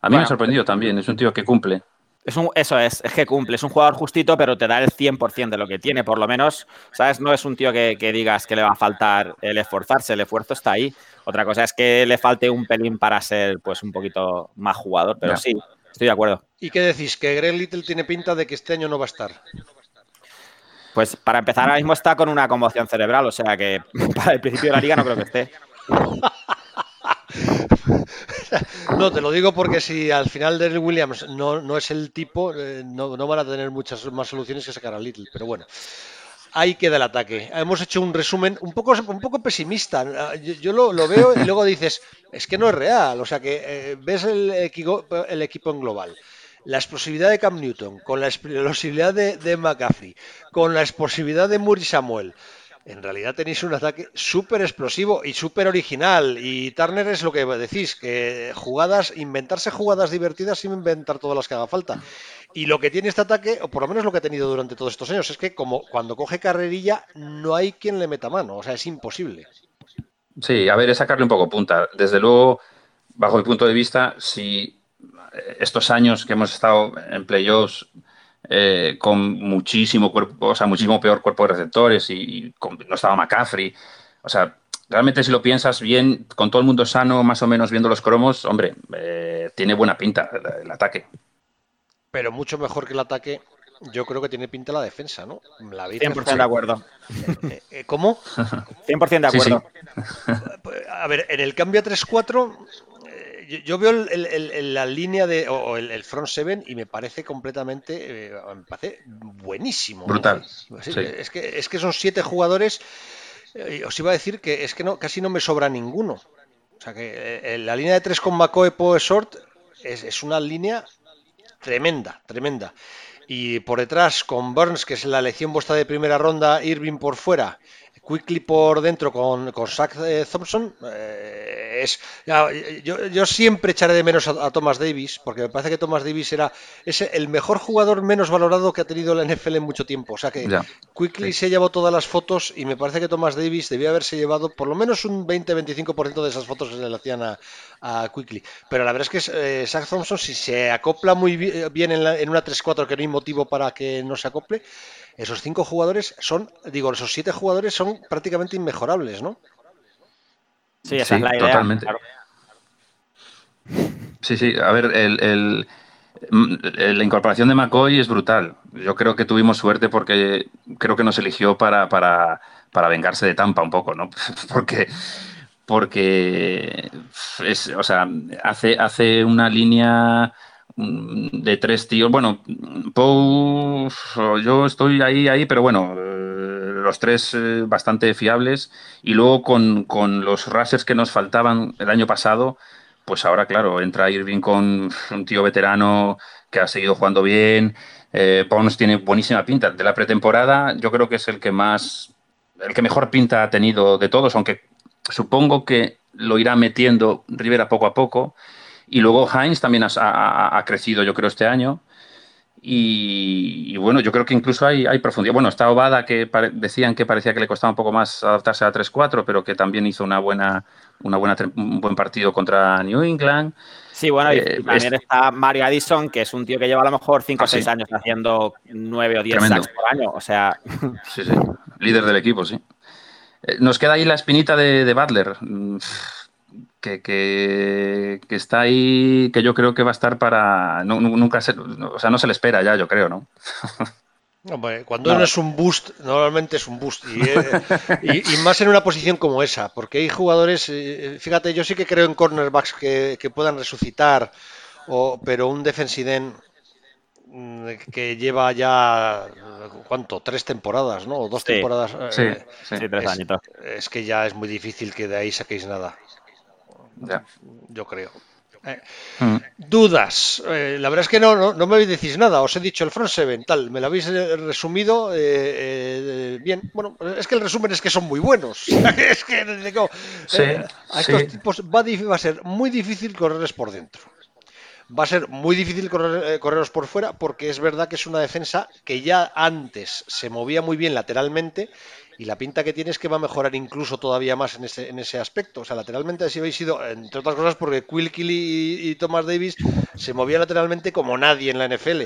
S3: a mí me ha sorprendido también. Es un tío que cumple.
S4: Es un, eso es, es que cumple, es un jugador justito, pero te da el 100% de lo que tiene, por lo menos, ¿sabes? No es un tío que, digas que le va a faltar el esforzarse, el esfuerzo está ahí. Otra cosa es que le falte un pelín para ser pues un poquito más jugador, pero sí, estoy de acuerdo.
S2: ¿Y qué decís? ¿Que Greg Little tiene pinta de que este año no va a estar?
S4: Pues para empezar, ahora mismo está con una conmoción cerebral, o sea que para el principio de la liga no creo que esté.
S2: No, te lo digo porque si al final Daryl Williams no, no es el tipo, eh, no, no, van a tener muchas más soluciones que sacar a Little. Pero bueno, ahí queda el ataque. Hemos hecho un resumen un poco, un poco pesimista. Yo, lo, veo y luego dices, es que no es real. O sea que eh, ves el equipo, el equipo en global la explosividad de Cam Newton, con la explosividad de, de McCaffrey, con la explosividad de Murray Samuel, en realidad tenéis un ataque súper explosivo y súper original. Y Turner es lo que decís, que jugadas, inventarse jugadas divertidas sin inventar todas las que haga falta. Y lo que tiene este ataque, o por lo menos lo que ha tenido durante todos estos años, es que como cuando coge carrerilla no hay quien le meta mano, o sea, es imposible.
S3: Sí, a ver, es sacarle un poco punta. Desde luego, bajo mi punto de vista, si estos años que hemos estado en playoffs eh, con muchísimo cuerpo, o sea, muchísimo peor cuerpo de receptores y, no estaba McCaffrey, o sea, realmente si lo piensas bien, con todo el mundo sano, más o menos viendo los cromos, hombre, eh, tiene buena pinta el, ataque.
S2: Pero mucho mejor que el ataque, yo creo que tiene pinta la defensa, ¿no? La
S4: 100% de acuerdo.
S2: Eh, ¿Cómo?
S4: 100% de acuerdo.
S2: A ver, en el cambio a 3-4 yo, veo la línea de o el, front seven y me parece completamente, eh, me parece buenísimo.
S3: Brutal.
S2: Es, que, es que son siete jugadores. Eh, os iba a decir que es que no, casi no me sobra ninguno. O sea que eh, la línea de tres con McCoy, Poe, Short es, es una línea tremenda, tremenda. Y por detrás con Burns, que es la elección vuestra de primera ronda, Irving por fuera Quickly por dentro con, con Zach eh, Thompson eh, es yo, siempre echaré de menos a, Thomas Davis porque me parece que Thomas Davis era es el mejor jugador menos valorado que ha tenido la NFL en mucho tiempo. O sea que Quickly se llevó todas las fotos y me parece que Thomas Davis debía haberse llevado por lo menos un 20-25% de esas fotos que se le hacían a, Quickly. Pero la verdad es que eh, Zach Thompson si se acopla muy bien en, en una 3-4 que no hay motivo para que no se acople esos cinco jugadores son, digo, esos siete jugadores son prácticamente inmejorables, ¿no?
S4: Sí, esa es la idea. Totalmente.
S3: Sí, sí, a ver, el, la incorporación de McCoy es brutal. Yo creo que tuvimos suerte porque creo que nos eligió para, para, para vengarse de Tampa un poco, ¿no? porque porque es, o sea, hace, hace una línea de tres tíos. Bueno, Pou, yo estoy ahí, ahí, pero bueno, eh, los tres eh, bastante fiables. Y luego con, con los rashers que nos faltaban el año pasado, pues ahora, claro, entra Irving con un tío veterano que ha seguido jugando bien. Eh, Pons tiene buenísima pinta. De la pretemporada, yo creo que es el que más, el que mejor pinta ha tenido de todos, aunque supongo que lo irá metiendo Rivera poco a poco. Y luego Heinz también ha, crecido, yo creo, este año. Y, bueno, yo creo que incluso hay, hay profundidad. Bueno, está Obada, que decían que parecía que le costaba un poco más adaptarse a 3-4, pero que también hizo una buena, una buena, un buen partido contra New England.
S4: Sí, bueno, y eh, también está Mario Addison, que es un tío que lleva a lo mejor 5 o 6 años haciendo 9 o 10 sacks por año. O sea.
S3: Sí, sí. Líder del equipo, sí. Eh, nos queda ahí la espinita de, de Butler que, está ahí, que yo creo que va a estar para. nunca se, o sea, no se le espera ya, yo creo, ¿no?
S2: cuando no. es un boost, normalmente es un boost. Eh, y, más en una posición como esa, porque hay jugadores, eh, fíjate, yo sí que creo en cornerbacks que, puedan resucitar, o, pero un defensive mm, que lleva ya, ¿cuánto? Tres temporadas, ¿no? O dos temporadas.
S4: Eh, sí, sí, tres años.
S2: Es que ya es muy difícil que de ahí saquéis nada yo creo. Eh, mm. Dudas. Eh, la verdad es que no, no, me decís nada. Os he dicho el front seven, tal. Me lo habéis eh, resumido bien. Bueno, es que el resumen es que son muy buenos. es que a estos tipos va, va, a ser muy difícil correrles por dentro. Va a ser muy difícil correr, correrlos por fuera porque es verdad que es una defensa que ya antes se movía muy bien lateralmente y la pinta que tiene es que va a mejorar incluso todavía más en ese, en ese aspecto. O sea, lateralmente así habéis sido, entre otras cosas, porque Quill y, y, Thomas Davis se movían lateralmente como nadie en la NFL.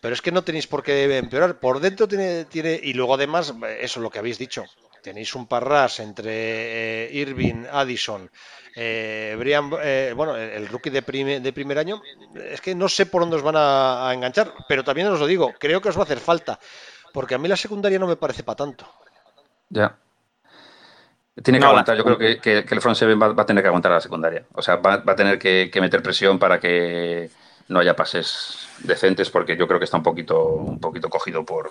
S2: Pero es que no tenéis por qué empeorar. Por dentro tiene, tiene y luego además, eso es lo que habéis dicho. Tenéis un parras entre eh, Irving, Addison, eh, Brian, eh, bueno, el rookie de, de, primer año. Es que no sé por dónde os van a, a enganchar, pero también os lo digo, creo que os va a hacer falta. Porque a mí la secundaria no me parece para tanto.
S3: Ya. Tiene que aguantar, yo creo que, el front seven va, a tener que aguantar a la secundaria. O sea, va, a tener que, meter presión para que no haya pases decentes, porque yo creo que está un poquito, un poquito cogido por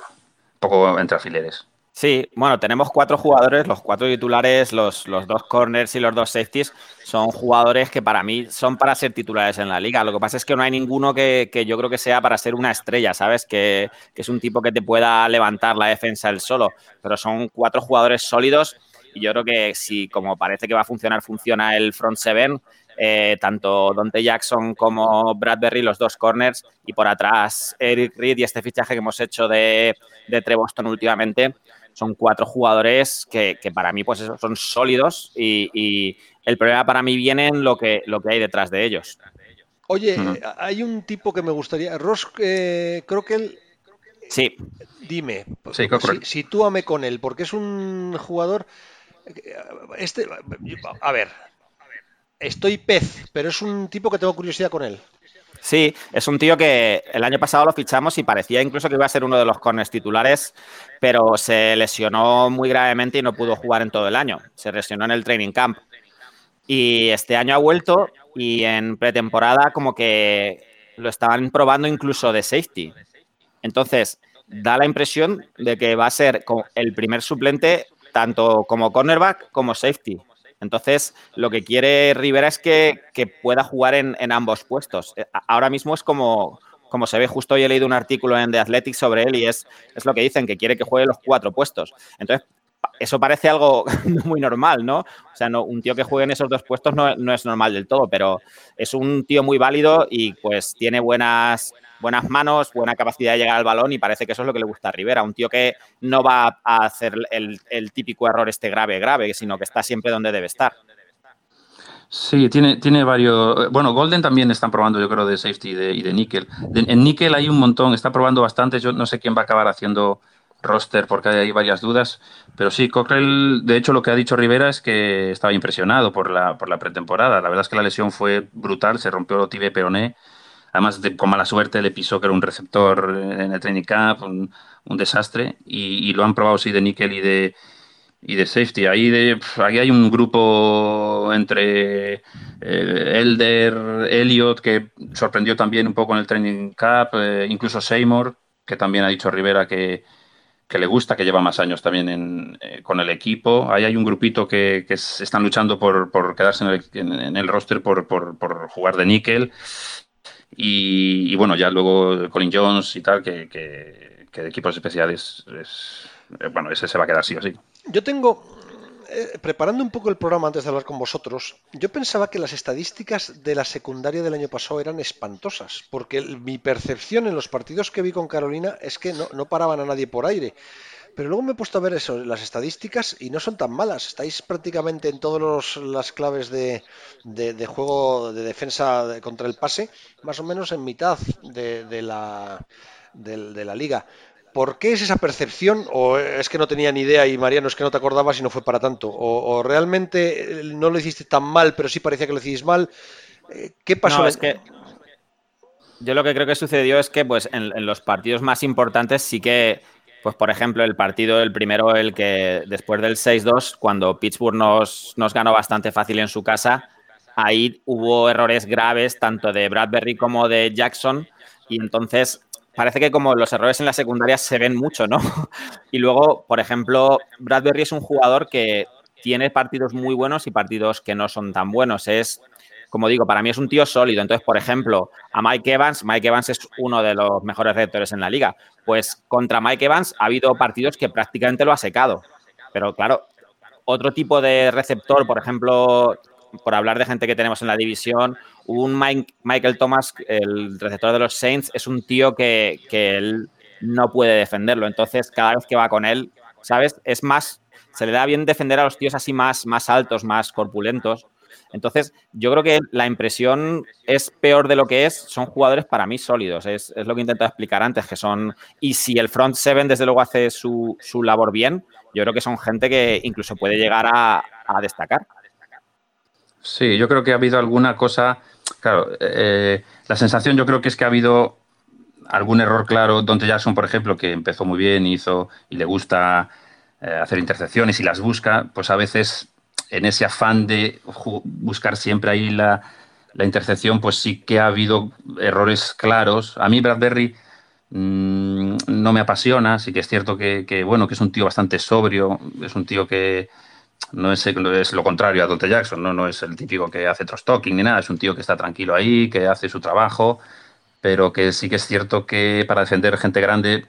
S3: poco entre alfileres.
S4: Sí, bueno, tenemos cuatro jugadores, los cuatro titulares, los, los, dos corners y los dos safeties, son jugadores que para mí son para ser titulares en la liga. Lo que pasa es que no hay ninguno que, yo creo que sea para ser una estrella, ¿sabes? Que, que, es un tipo que te pueda levantar la defensa él solo. Pero son cuatro jugadores sólidos y yo creo que si como parece que va a funcionar, funciona el front seven, eh, tanto Dante Jackson como Bradbury, los dos corners, y por atrás Eric Reed y este fichaje que hemos hecho de, de Treboston últimamente. Son cuatro jugadores que, para mí pues son sólidos y, el problema para mí viene en lo que, lo que hay detrás de ellos.
S2: Oye, hay un tipo que me gustaría, Ross eh, creo que él...
S4: Sí.
S2: Dime, sí, si, sitúame con él, porque es un jugador... Este, a ver, estoy pez, pero es un tipo que tengo curiosidad con él.
S4: Sí, es un tío que el año pasado lo fichamos y parecía incluso que iba a ser uno de los corners titulares, pero se lesionó muy gravemente y no pudo jugar en todo el año. Se lesionó en el training camp. Y este año ha vuelto y en pretemporada como que lo estaban probando incluso de safety. Entonces, da la impresión de que va a ser el primer suplente tanto como cornerback como safety. Entonces, lo que quiere Rivera es que, pueda jugar en, ambos puestos. Eh, ahora mismo es como, como se ve, justo hoy he leído un artículo en The Athletic sobre él y es, es lo que dicen, que quiere que juegue los cuatro puestos. Entonces, eso parece algo muy normal, ¿no? O sea, no, un tío que juegue en esos dos puestos no, es normal del todo, pero es un tío muy válido y pues tiene buenas, buenas manos, buena capacidad de llegar al balón y parece que eso es lo que le gusta a Rivera. Un tío que no va a hacer el, típico error este grave, grave, sino que está siempre donde debe estar.
S3: Sí, tiene, tiene varios. Bueno, Golden también están probando, yo creo, de safety y de, y de níquel. en níquel hay un montón, está probando bastante. Yo no sé quién va a acabar haciendo roster porque hay varias dudas. Pero sí, Cockrell, de hecho, lo que ha dicho Rivera es que estaba impresionado por la, por la pretemporada. La verdad es que la lesión fue brutal, se rompió el tibia peroné Además, de, con mala suerte le pisó que era un receptor en el training camp, un, desastre. Y, lo han probado, sí, de níquel y de, y de safety. Ahí, de, ahí hay un grupo entre eh, Elder, Elliot, que sorprendió también un poco en el training camp, eh, incluso Seymour, que también ha dicho Rivera que, le gusta, que lleva más años también eh, con el equipo. Ahí hay un grupito que, que están luchando por, quedarse en el, roster por, por, por, jugar de níquel. Y, bueno, ya luego Colin Jones y tal, que, que, de equipos especiales, es, eh, bueno, ese se va a quedar sí o sí.
S2: Yo tengo, eh, preparando un poco el programa antes de hablar con vosotros, yo pensaba que las estadísticas de la secundaria del año pasado eran espantosas, porque mi percepción en los partidos que vi con Carolina es que no, no paraban a nadie por aire. Pero luego me he puesto a ver eso, las estadísticas y no son tan malas. Estáis prácticamente en todas las claves de, juego de defensa contra el pase, más o menos en mitad de, la, de, la liga. ¿Por qué es esa percepción? ¿O es que no tenía ni idea y Mariano es que no te acordabas y no fue para tanto? ¿O, realmente no lo hiciste tan mal, pero sí parecía que lo hiciste mal? Eh, ¿Qué pasó?
S4: es que yo lo que creo que sucedió es que pues en los partidos más importantes sí que pues por ejemplo, el partido, el primero, el que después del 6-2, cuando Pittsburgh nos, nos ganó bastante fácil en su casa, ahí hubo errores graves tanto de Bradbury como de Jackson y entonces parece que como los errores en la secundaria se ven mucho, ¿no? Y luego, por ejemplo, Bradbury es un jugador que tiene partidos muy buenos y partidos que no son tan buenos. Es como digo, para mí es un tío sólido. Entonces, por ejemplo, a Mike Evans, Mike Evans es uno de los mejores receptores en la liga. Pues contra Mike Evans ha habido partidos que prácticamente lo ha secado. Pero claro, otro tipo de receptor, por ejemplo, por hablar de gente que tenemos en la división, un Michael Thomas, el receptor de los Saints, es un tío que, que él no puede defenderlo. Entonces, cada vez que va con él, ¿sabes? Es más, se le da bien defender a los tíos así más, más altos, más corpulentos entonces, yo creo que la impresión es peor de lo que es. Son jugadores para mí sólidos. Es, lo que intento explicar antes, que son. Y si el front seven, desde luego, hace su, labor bien, yo creo que son gente que incluso puede llegar a, destacar.
S3: Sí, yo creo que ha habido alguna cosa. Claro, eh, la sensación yo creo que es que ha habido algún error claro. Dante Jackson, por ejemplo, que empezó muy bien, hizo y le gusta eh, hacer intercepciones y las busca, pues a veces en ese afán de buscar siempre ahí la, intercepción, pues sí que ha habido errores claros. A mí Bradbury mm, no me apasiona, sí que es cierto que, bueno, que es un tío bastante sobrio, es un tío que no es, es lo contrario a Dante Jackson, ¿no? no es el típico que hace trust-talking ni nada, es un tío que está tranquilo ahí, que hace su trabajo, pero que sí que es cierto que para defender gente grande,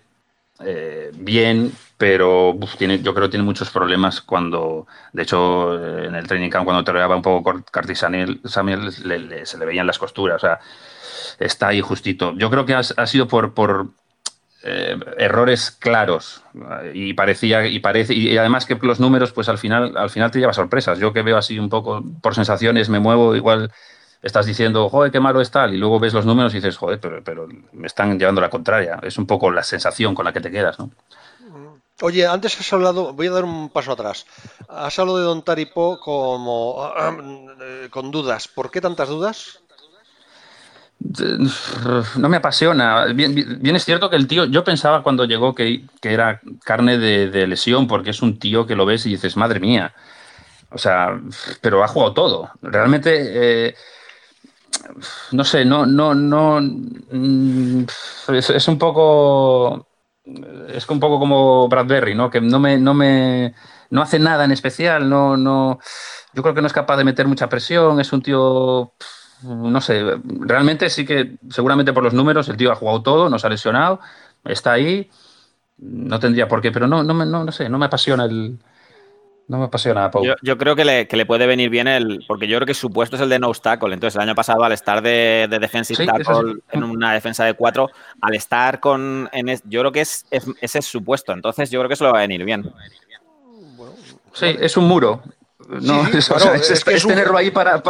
S3: eh, bien, pero tiene, yo creo que tiene muchos problemas cuando, de hecho, en el training camp cuando toreaba un poco Curtis Samuel, se le veían las costuras, o sea, está ahí justito. Yo creo que ha, sido por eh, errores claros y parecía y parece y además que los números pues al final al final te lleva sorpresas. Yo que veo así un poco por sensaciones me muevo igual estás diciendo, joder, qué malo es tal, y luego ves los números y dices, joder, pero, pero me están llevando la contraria. Es un poco la sensación con la que te quedas, ¿no?
S2: Oye, antes has hablado, voy a dar un paso atrás. Has hablado de Don Taripo como eh, con dudas. ¿Por qué tantas dudas?
S3: No me apasiona. Bien, es cierto que el tío, yo pensaba cuando llegó que, era carne de, lesión, porque es un tío que lo ves y dices, madre mía. O sea, pero ha jugado todo. Realmente, eh, no sé, no, no, no. Mm, es un poco es un poco como Bradbury, ¿no? Que no me, no me no hace nada en especial, no, no, yo creo que no es capaz de meter mucha presión, es un tío, no sé, realmente sí que, seguramente por los números, el tío ha jugado todo, no se ha lesionado, está ahí, no tendría por qué, pero no, no, no, no sé, no me apasiona el, no me apasiona
S4: Pau. Yo, creo que le, puede venir bien el. Porque yo creo que su puesto es el de no tackle. Entonces, el año pasado, al estar de, de defensive tackle en una defensa de cuatro, al estar con. yo creo que es, ese es su puesto. Entonces, yo creo que eso le va a venir bien.
S3: Sí, es un muro. No, es, tenerlo ahí para.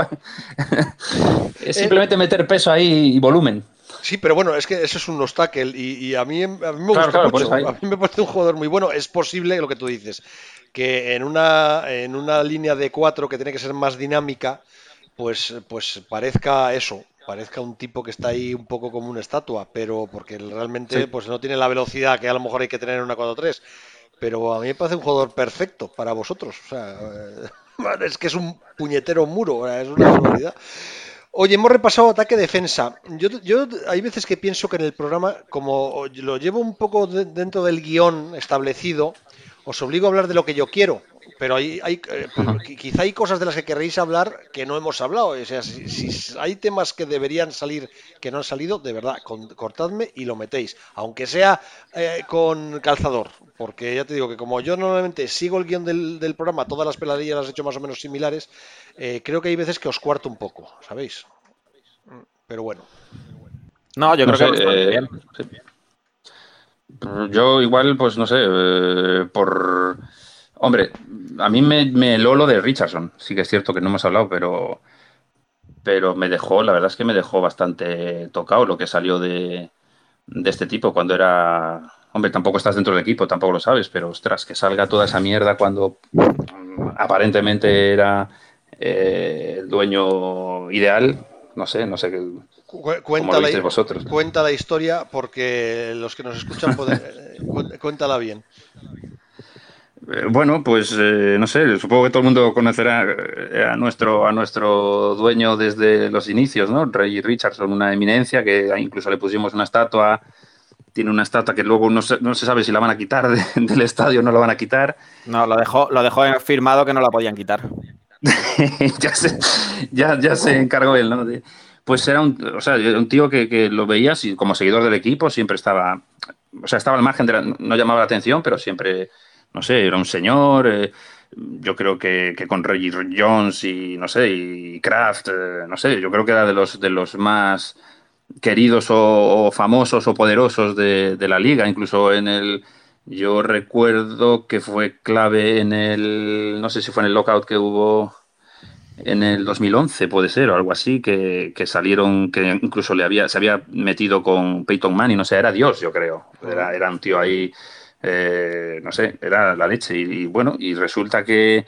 S3: es simplemente meter peso ahí y volumen.
S2: Sí, pero bueno, es que eso es un obstáculo y, a, mí, a mí me gusta mucho. A mí me parece un jugador muy bueno. Es posible lo que tú dices que en una, en una línea de cuatro que tiene que ser más dinámica, pues, pues parezca eso, parezca un tipo que está ahí un poco como una estatua, pero porque realmente pues no tiene la velocidad que a lo mejor hay que tener en una 4-3. Pero a mí me parece un jugador perfecto para vosotros. O sea, es que es un puñetero muro, es una. Oye, hemos repasado ataque-defensa. Yo, yo hay veces que pienso que en el programa, como lo llevo un poco dentro del guion establecido, os obligo a hablar de lo que yo quiero, pero hay, hay eh, quizá hay cosas de las que querréis hablar que no hemos hablado. O sea, si, hay temas que deberían salir que no han salido, de verdad, cortadme y lo metéis, aunque sea eh, con calzador, porque ya te digo que como yo normalmente sigo el guion del, programa, todas las peladillas las he hecho más o menos similares, eh, creo que hay veces que os cuarto un poco, ¿sabéis? Pero bueno.
S4: No, yo creo que bien.
S3: Yo igual, pues no sé, eh, por... Hombre, a mí me, me lo de Richardson. Sí que es cierto que no hemos hablado, pero, pero me dejó, la verdad es que me dejó bastante tocado lo que salió de, de este tipo cuando era... Hombre, tampoco estás dentro del equipo, tampoco lo sabes, pero ostras, que salga toda esa mierda cuando aparentemente era eh, el dueño ideal, no sé, no sé qué
S2: Cuenta la, vosotros. cuenta la historia porque los que nos escuchan pueden, eh, cuéntala bien.
S3: Eh, bueno, pues eh, no sé, supongo que todo el mundo conocerá a nuestro, a nuestro dueño desde los inicios, ¿no? Ray Richardson, una eminencia que incluso le pusimos una estatua. Tiene una estatua que luego no se, no se sabe si la van a quitar del estadio no la van a quitar.
S4: No, lo dejó, lo dejó firmado que no la podían quitar.
S3: ya, se, ya, ya se encargó él, ¿no? pues era un, o sea, un tío que, lo veías y como seguidor del equipo siempre estaba, o sea, estaba al margen de la, no llamaba la atención, pero siempre, no sé, era un señor. Eh, yo creo que, con Reggie Jones y no sé, y Kraft, eh, no sé, yo creo que era de los de los más queridos o, famosos o poderosos de, de, la liga, incluso en el yo recuerdo que fue clave en el no sé si fue en el lockout que hubo en el 2011, puede ser, o algo así, que, salieron, que incluso le había, se había metido con Peyton Manning, no sé, era Dios, yo creo. Era, era un tío ahí, eh, no sé, era la leche. Y, bueno, y resulta que,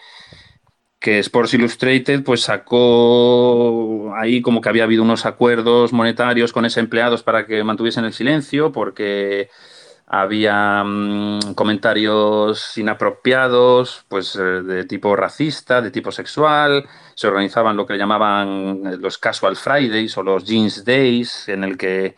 S3: que Sports Illustrated pues sacó ahí como que había habido unos acuerdos monetarios con ese empleados para que mantuviesen el silencio, porque había mm, comentarios inapropiados, pues eh, de tipo racista, de tipo sexual, se organizaban lo que llamaban los Casual Fridays o los Jeans Days, en el que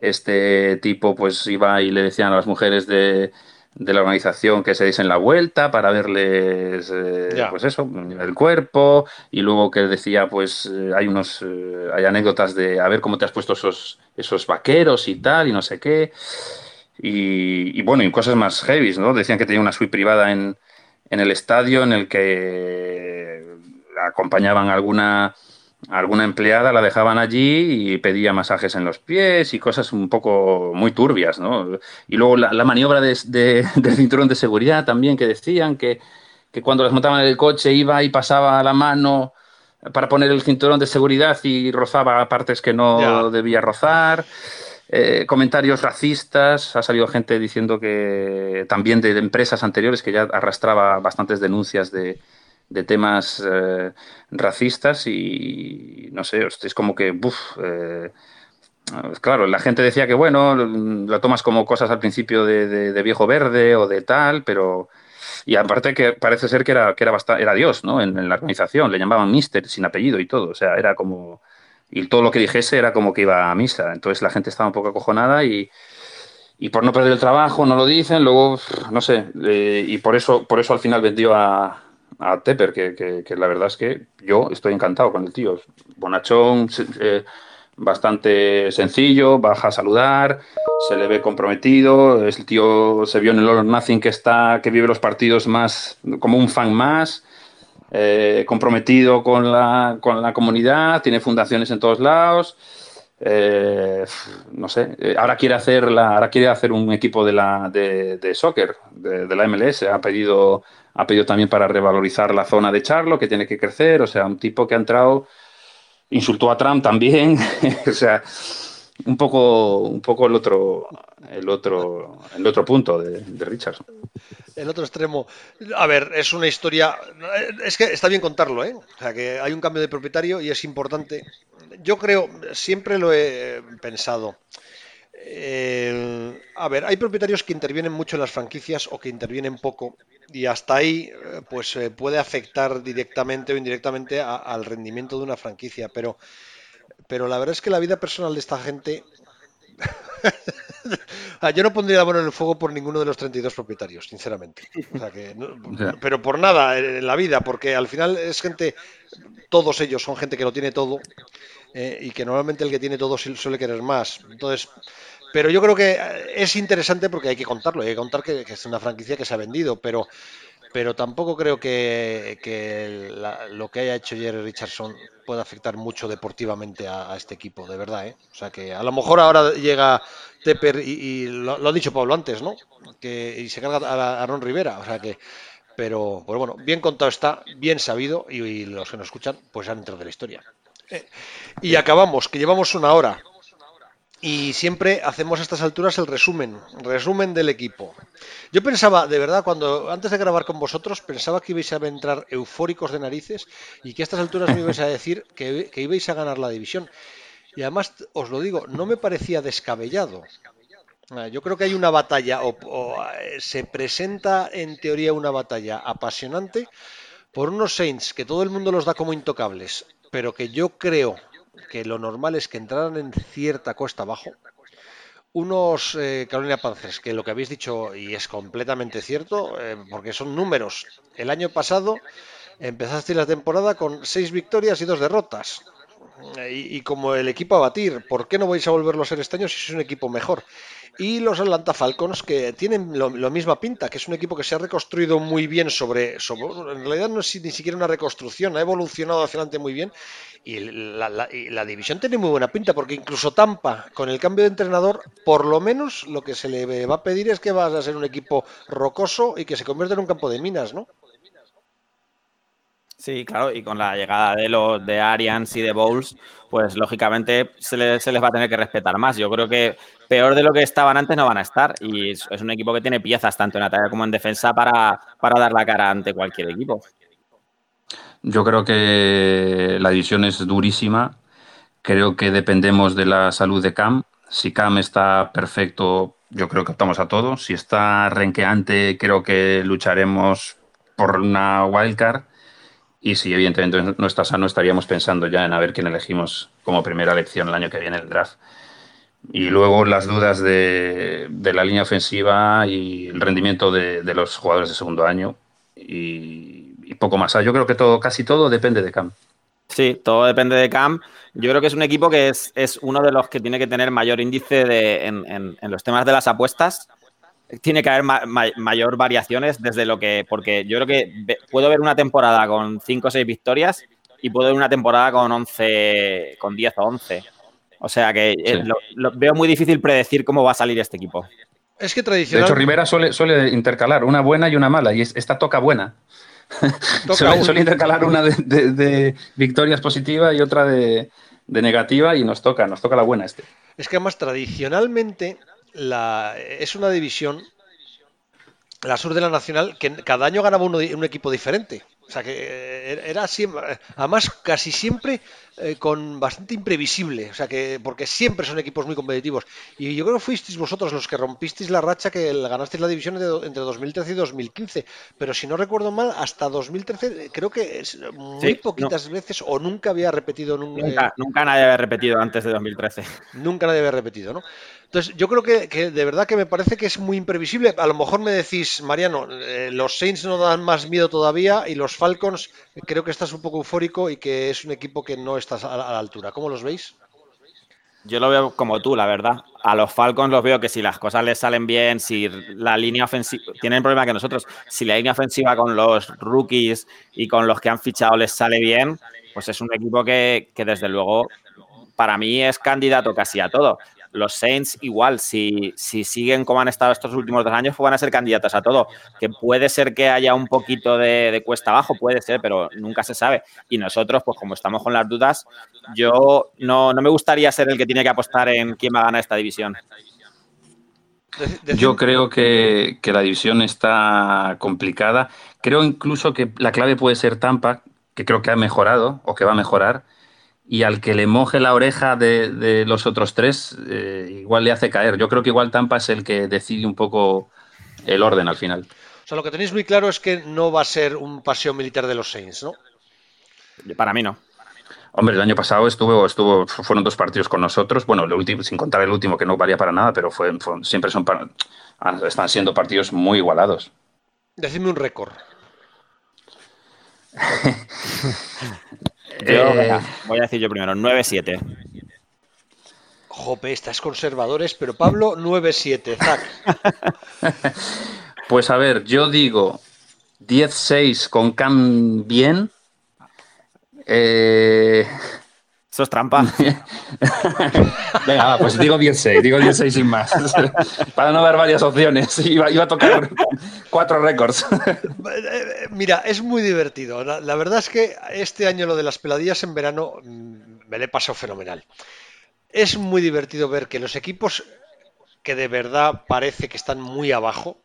S3: este tipo pues iba y le decían a las mujeres de, la organización que se diesen la vuelta para verles eh, pues eso el cuerpo y luego que decía pues hay unos hay anécdotas de a ver cómo te has puesto esos esos vaqueros y tal y no sé qué y, bueno, y cosas más heavy, ¿no? Decían que tenía una suite privada en, en el estadio en el que acompañaban alguna alguna empleada la dejaban allí y pedía masajes en los pies y cosas un poco muy turbias, ¿no? Y luego la, maniobra de, del cinturón de seguridad también, que decían que, que, cuando las montaban en el coche iba y pasaba la mano para poner el cinturón de seguridad y rozaba partes que no debía rozar. Eh, comentarios racistas, ha salido gente diciendo que también de empresas anteriores que ya arrastraba bastantes denuncias de, de temas eh, racistas y no sé, es como que, eh, claro, la gente decía que bueno, lo tomas como cosas al principio de, viejo verde o de tal, pero... Y aparte que parece ser que era, que era, era Dios, ¿no? En, la organización, le llamaban Mister sin apellido y todo, o sea, era como... Y todo lo que dijese era como que iba a misa, entonces la gente estaba un poco acojonada y, y por no perder el trabajo no lo dicen, luego, no sé, eh, y por eso, por eso al final vendió a, a Tepper, que, la verdad es que yo estoy encantado con el tío. Bonachón, eh, bastante sencillo, baja a saludar, se le ve comprometido. El tío se vio en el All Nothing que está, que vive los partidos más como un fan más. Eh, comprometido con la, con la comunidad, tiene fundaciones en todos lados. Eh, no sé, ahora quiere hacer la, ahora quiere hacer un equipo de la de, de soccer de, de, la MLS. Ha pedido ha pedido también para revalorizar la zona de Charlo, que tiene que crecer, o sea, un tipo que ha entrado, insultó a Trump también, o sea, un poco, un poco el otro, el otro, el otro punto de, de Richardson.
S2: El otro extremo. A ver, es una historia. Es que está bien contarlo, ¿eh? O sea, que hay un cambio de propietario y es importante. Yo creo, siempre lo he pensado. Eh, a ver, hay propietarios que intervienen mucho en las franquicias o que intervienen poco y hasta ahí eh, pues eh, puede afectar directamente o indirectamente al rendimiento de una franquicia, pero, pero la verdad es que la vida personal de esta gente yo no pondría la mano en el fuego por ninguno de los 32 propietarios, sinceramente. pero por nada en la vida, porque al final es gente, todos ellos son gente que lo tiene todo y que normalmente el que tiene todo suele querer más. Entonces, pero yo creo que es interesante porque hay que contarlo, hay que contar que, es una franquicia que se ha vendido, pero, pero tampoco creo que, lo que haya hecho Jerry Richardson pueda afectar mucho deportivamente a, este equipo, de verdad. ¿eh? O sea que a lo mejor ahora llega Tepper y, lo, ha dicho Pablo antes, ¿no? Que, y se carga a, Aaron Rivera, o sea que pero bueno, bien contado está, bien sabido y, los que nos escuchan pues han entrado de la historia. Eh, y acabamos, que llevamos una hora. Y siempre hacemos a estas alturas el resumen, resumen del equipo. Yo pensaba, de verdad, cuando antes de grabar con vosotros, pensaba que ibais a entrar eufóricos de narices y que a estas alturas me ibais a decir que, ibais a ganar la división. Y además, os lo digo, no me parecía descabellado. Ah, yo creo que hay una batalla, o, eh, se presenta en teoría una batalla apasionante por unos Saints que todo el mundo los da como intocables, pero que yo creo que lo normal es que entraran en cierta cuesta abajo. Unos eh, Carolina Panthers, que lo que habéis dicho, y es completamente cierto, eh, porque son números. El año pasado empezaste la temporada con seis victorias y dos derrotas. Y, como el equipo a batir, ¿por qué no vais a volverlo a ser este año si es un equipo mejor? Y los Atlanta Falcons, que tienen lo, misma pinta, que es un equipo que se ha reconstruido muy bien sobre, sobre en realidad no es ni siquiera una reconstrucción, ha evolucionado hacia adelante muy bien y la, división tiene muy buena pinta, porque incluso Tampa, con el cambio de entrenador, por lo menos lo que se le va a pedir es que vas a ser un equipo rocoso y que se convierta en un campo de minas, ¿no?
S4: Sí, claro, y con la llegada de los de Arians y de Bowles, pues lógicamente se les, va a tener que respetar más. Yo creo que peor de lo que estaban antes no van a estar. Y es, un equipo que tiene piezas tanto en ataque como en defensa para, para dar la cara ante cualquier equipo.
S3: Yo creo que la división es durísima. Creo que dependemos de la salud de Cam. Si Cam está perfecto, yo creo que optamos a todo. Si está renqueante, creo que lucharemos por una wildcard. Y si evidentemente no está sano, estaríamos pensando ya en a ver quién elegimos como primera elección el año que viene el draft. Y luego las dudas de, la línea ofensiva y el rendimiento de, de los jugadores de segundo año. Y, poco más. yo creo que todo, casi todo depende de Cam.
S4: Sí, todo depende de Cam. Yo creo que es un equipo que es, uno de los que tiene que tener mayor índice de, en, los temas de las apuestas. Tiene que haber mayor variaciones desde lo que. Porque yo creo que puedo ver una temporada con 5 o 6 victorias y puedo ver una temporada con 11, con 10 o 11. O sea que eh, lo, veo muy difícil predecir cómo va a salir este equipo.
S2: Es que tradicional.
S3: De hecho, Rivera suele, suele intercalar una buena y una mala, y esta toca buena. suele, intercalar una de, victorias positivas y otra de, negativa, y nos toca, nos toca la buena este.
S2: Es que además, tradicionalmente, la, es una división, la sur de la nacional, que cada año ganaba un equipo diferente. O sea que eh, era siempre, además casi siempre eh, con bastante imprevisible, o sea que porque siempre son equipos muy competitivos. Y yo creo que fuisteis vosotros los que rompisteis la racha que ganasteis la división entre 2013 y 2015, pero si no recuerdo mal, hasta 2013 creo que muy poquitas veces o nunca había repetido
S4: nunca, nunca, nunca nadie había repetido antes de 2013.
S2: Nunca nadie había repetido, ¿no? Entonces, yo creo que, de verdad que me parece que es muy imprevisible. A lo mejor me decís, Mariano, eh, los Saints no dan más miedo todavía y los Falcons creo que estás un poco eufórico y que es un equipo que no estás a la, altura. ¿Cómo los veis?
S4: Yo lo veo como tú, la verdad. A los Falcons los veo que si las cosas les salen bien, si la línea ofensiva. Tienen el problema que nosotros, si la línea ofensiva con los rookies y con los que han fichado les sale bien, pues es un equipo que desde luego para mí es candidato casi a todo los Saints igual, si, si siguen como han estado estos últimos dos años, pues van a ser candidatos a todo. Que puede ser que haya un poquito de, cuesta abajo, puede ser, pero nunca se sabe. Y nosotros, pues como estamos con las dudas, yo no, me gustaría ser el que tiene que apostar en quién va a ganar esta división.
S3: Yo creo que, que, la división está complicada. Creo incluso que la clave puede ser Tampa, que creo que ha mejorado o que va a mejorar y al que le moje la oreja de, los otros tres, eh, igual le hace caer. Yo creo que igual Tampa es el que decide un poco el orden al final.
S2: O sea, lo que tenéis muy claro es que no va a ser un paseo militar de los Saints, ¿no?
S4: Para mí no.
S3: Hombre, el año pasado estuvo, estuvo, fueron dos partidos con nosotros. Bueno, el último, sin contar el último que no valía para nada, pero fue, siempre son están siendo partidos muy igualados.
S2: Decidme un récord.
S4: Eh, voy a decir yo primero, 9-7.
S2: Jope, estás conservadores, pero Pablo, 9-7, Zac.
S3: pues a ver, yo digo 10-6 con Cam bien. Eh,
S4: eso es trampa.
S3: Venga, pues digo 16, digo 16 sin más. Para no dar varias opciones. Iba, a tocar cuatro récords.
S2: Mira, es muy divertido. La, verdad es que este año lo de las peladillas en verano mm, me le pasó fenomenal. Es muy divertido ver que los equipos que de verdad parece que están muy abajo,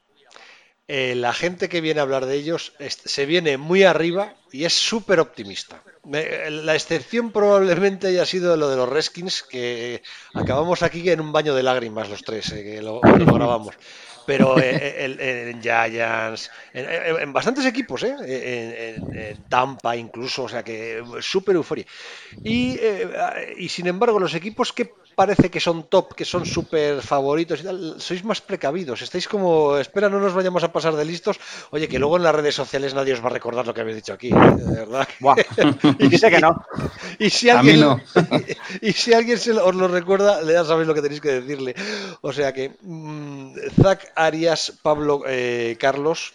S2: eh, la gente que viene a hablar de ellos se viene muy arriba y es súper optimista. La excepción probablemente haya sido lo de los Redskins, que acabamos aquí en un baño de lágrimas los tres, eh, que lo, grabamos. Pero eh, en, Giants, en, bastantes equipos, ¿eh? en, Tampa incluso, o sea que súper euforia. Y, y sin embargo, los equipos que parece que son top, que son súper favoritos y tal, sois más precavidos, estáis como, espera, no nos vayamos a pasar de listos, oye, que luego en las redes sociales nadie os va a recordar lo que habéis dicho aquí, ¿eh? de verdad.
S4: y dice que no.
S2: Y si alguien, no. y, si alguien se os lo recuerda, ya sabéis lo que tenéis que decirle. O sea que, mm, Zach Arias, Pablo eh, Carlos,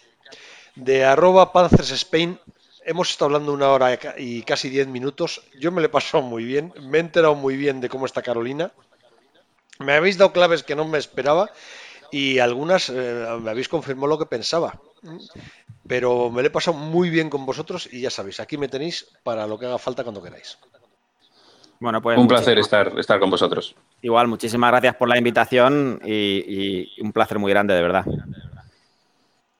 S2: de arroba Panzers Spain, Hemos estado hablando una hora y casi diez minutos. Yo me lo he pasado muy bien. Me he enterado muy bien de cómo está Carolina. Me habéis dado claves que no me esperaba y algunas eh, me habéis confirmado lo que pensaba. Pero me lo he pasado muy bien con vosotros y ya sabéis, aquí me tenéis para lo que haga falta cuando queráis.
S3: Bueno, pues un placer estar, estar con vosotros.
S4: Igual, muchísimas gracias por la invitación y un placer muy grande, de verdad.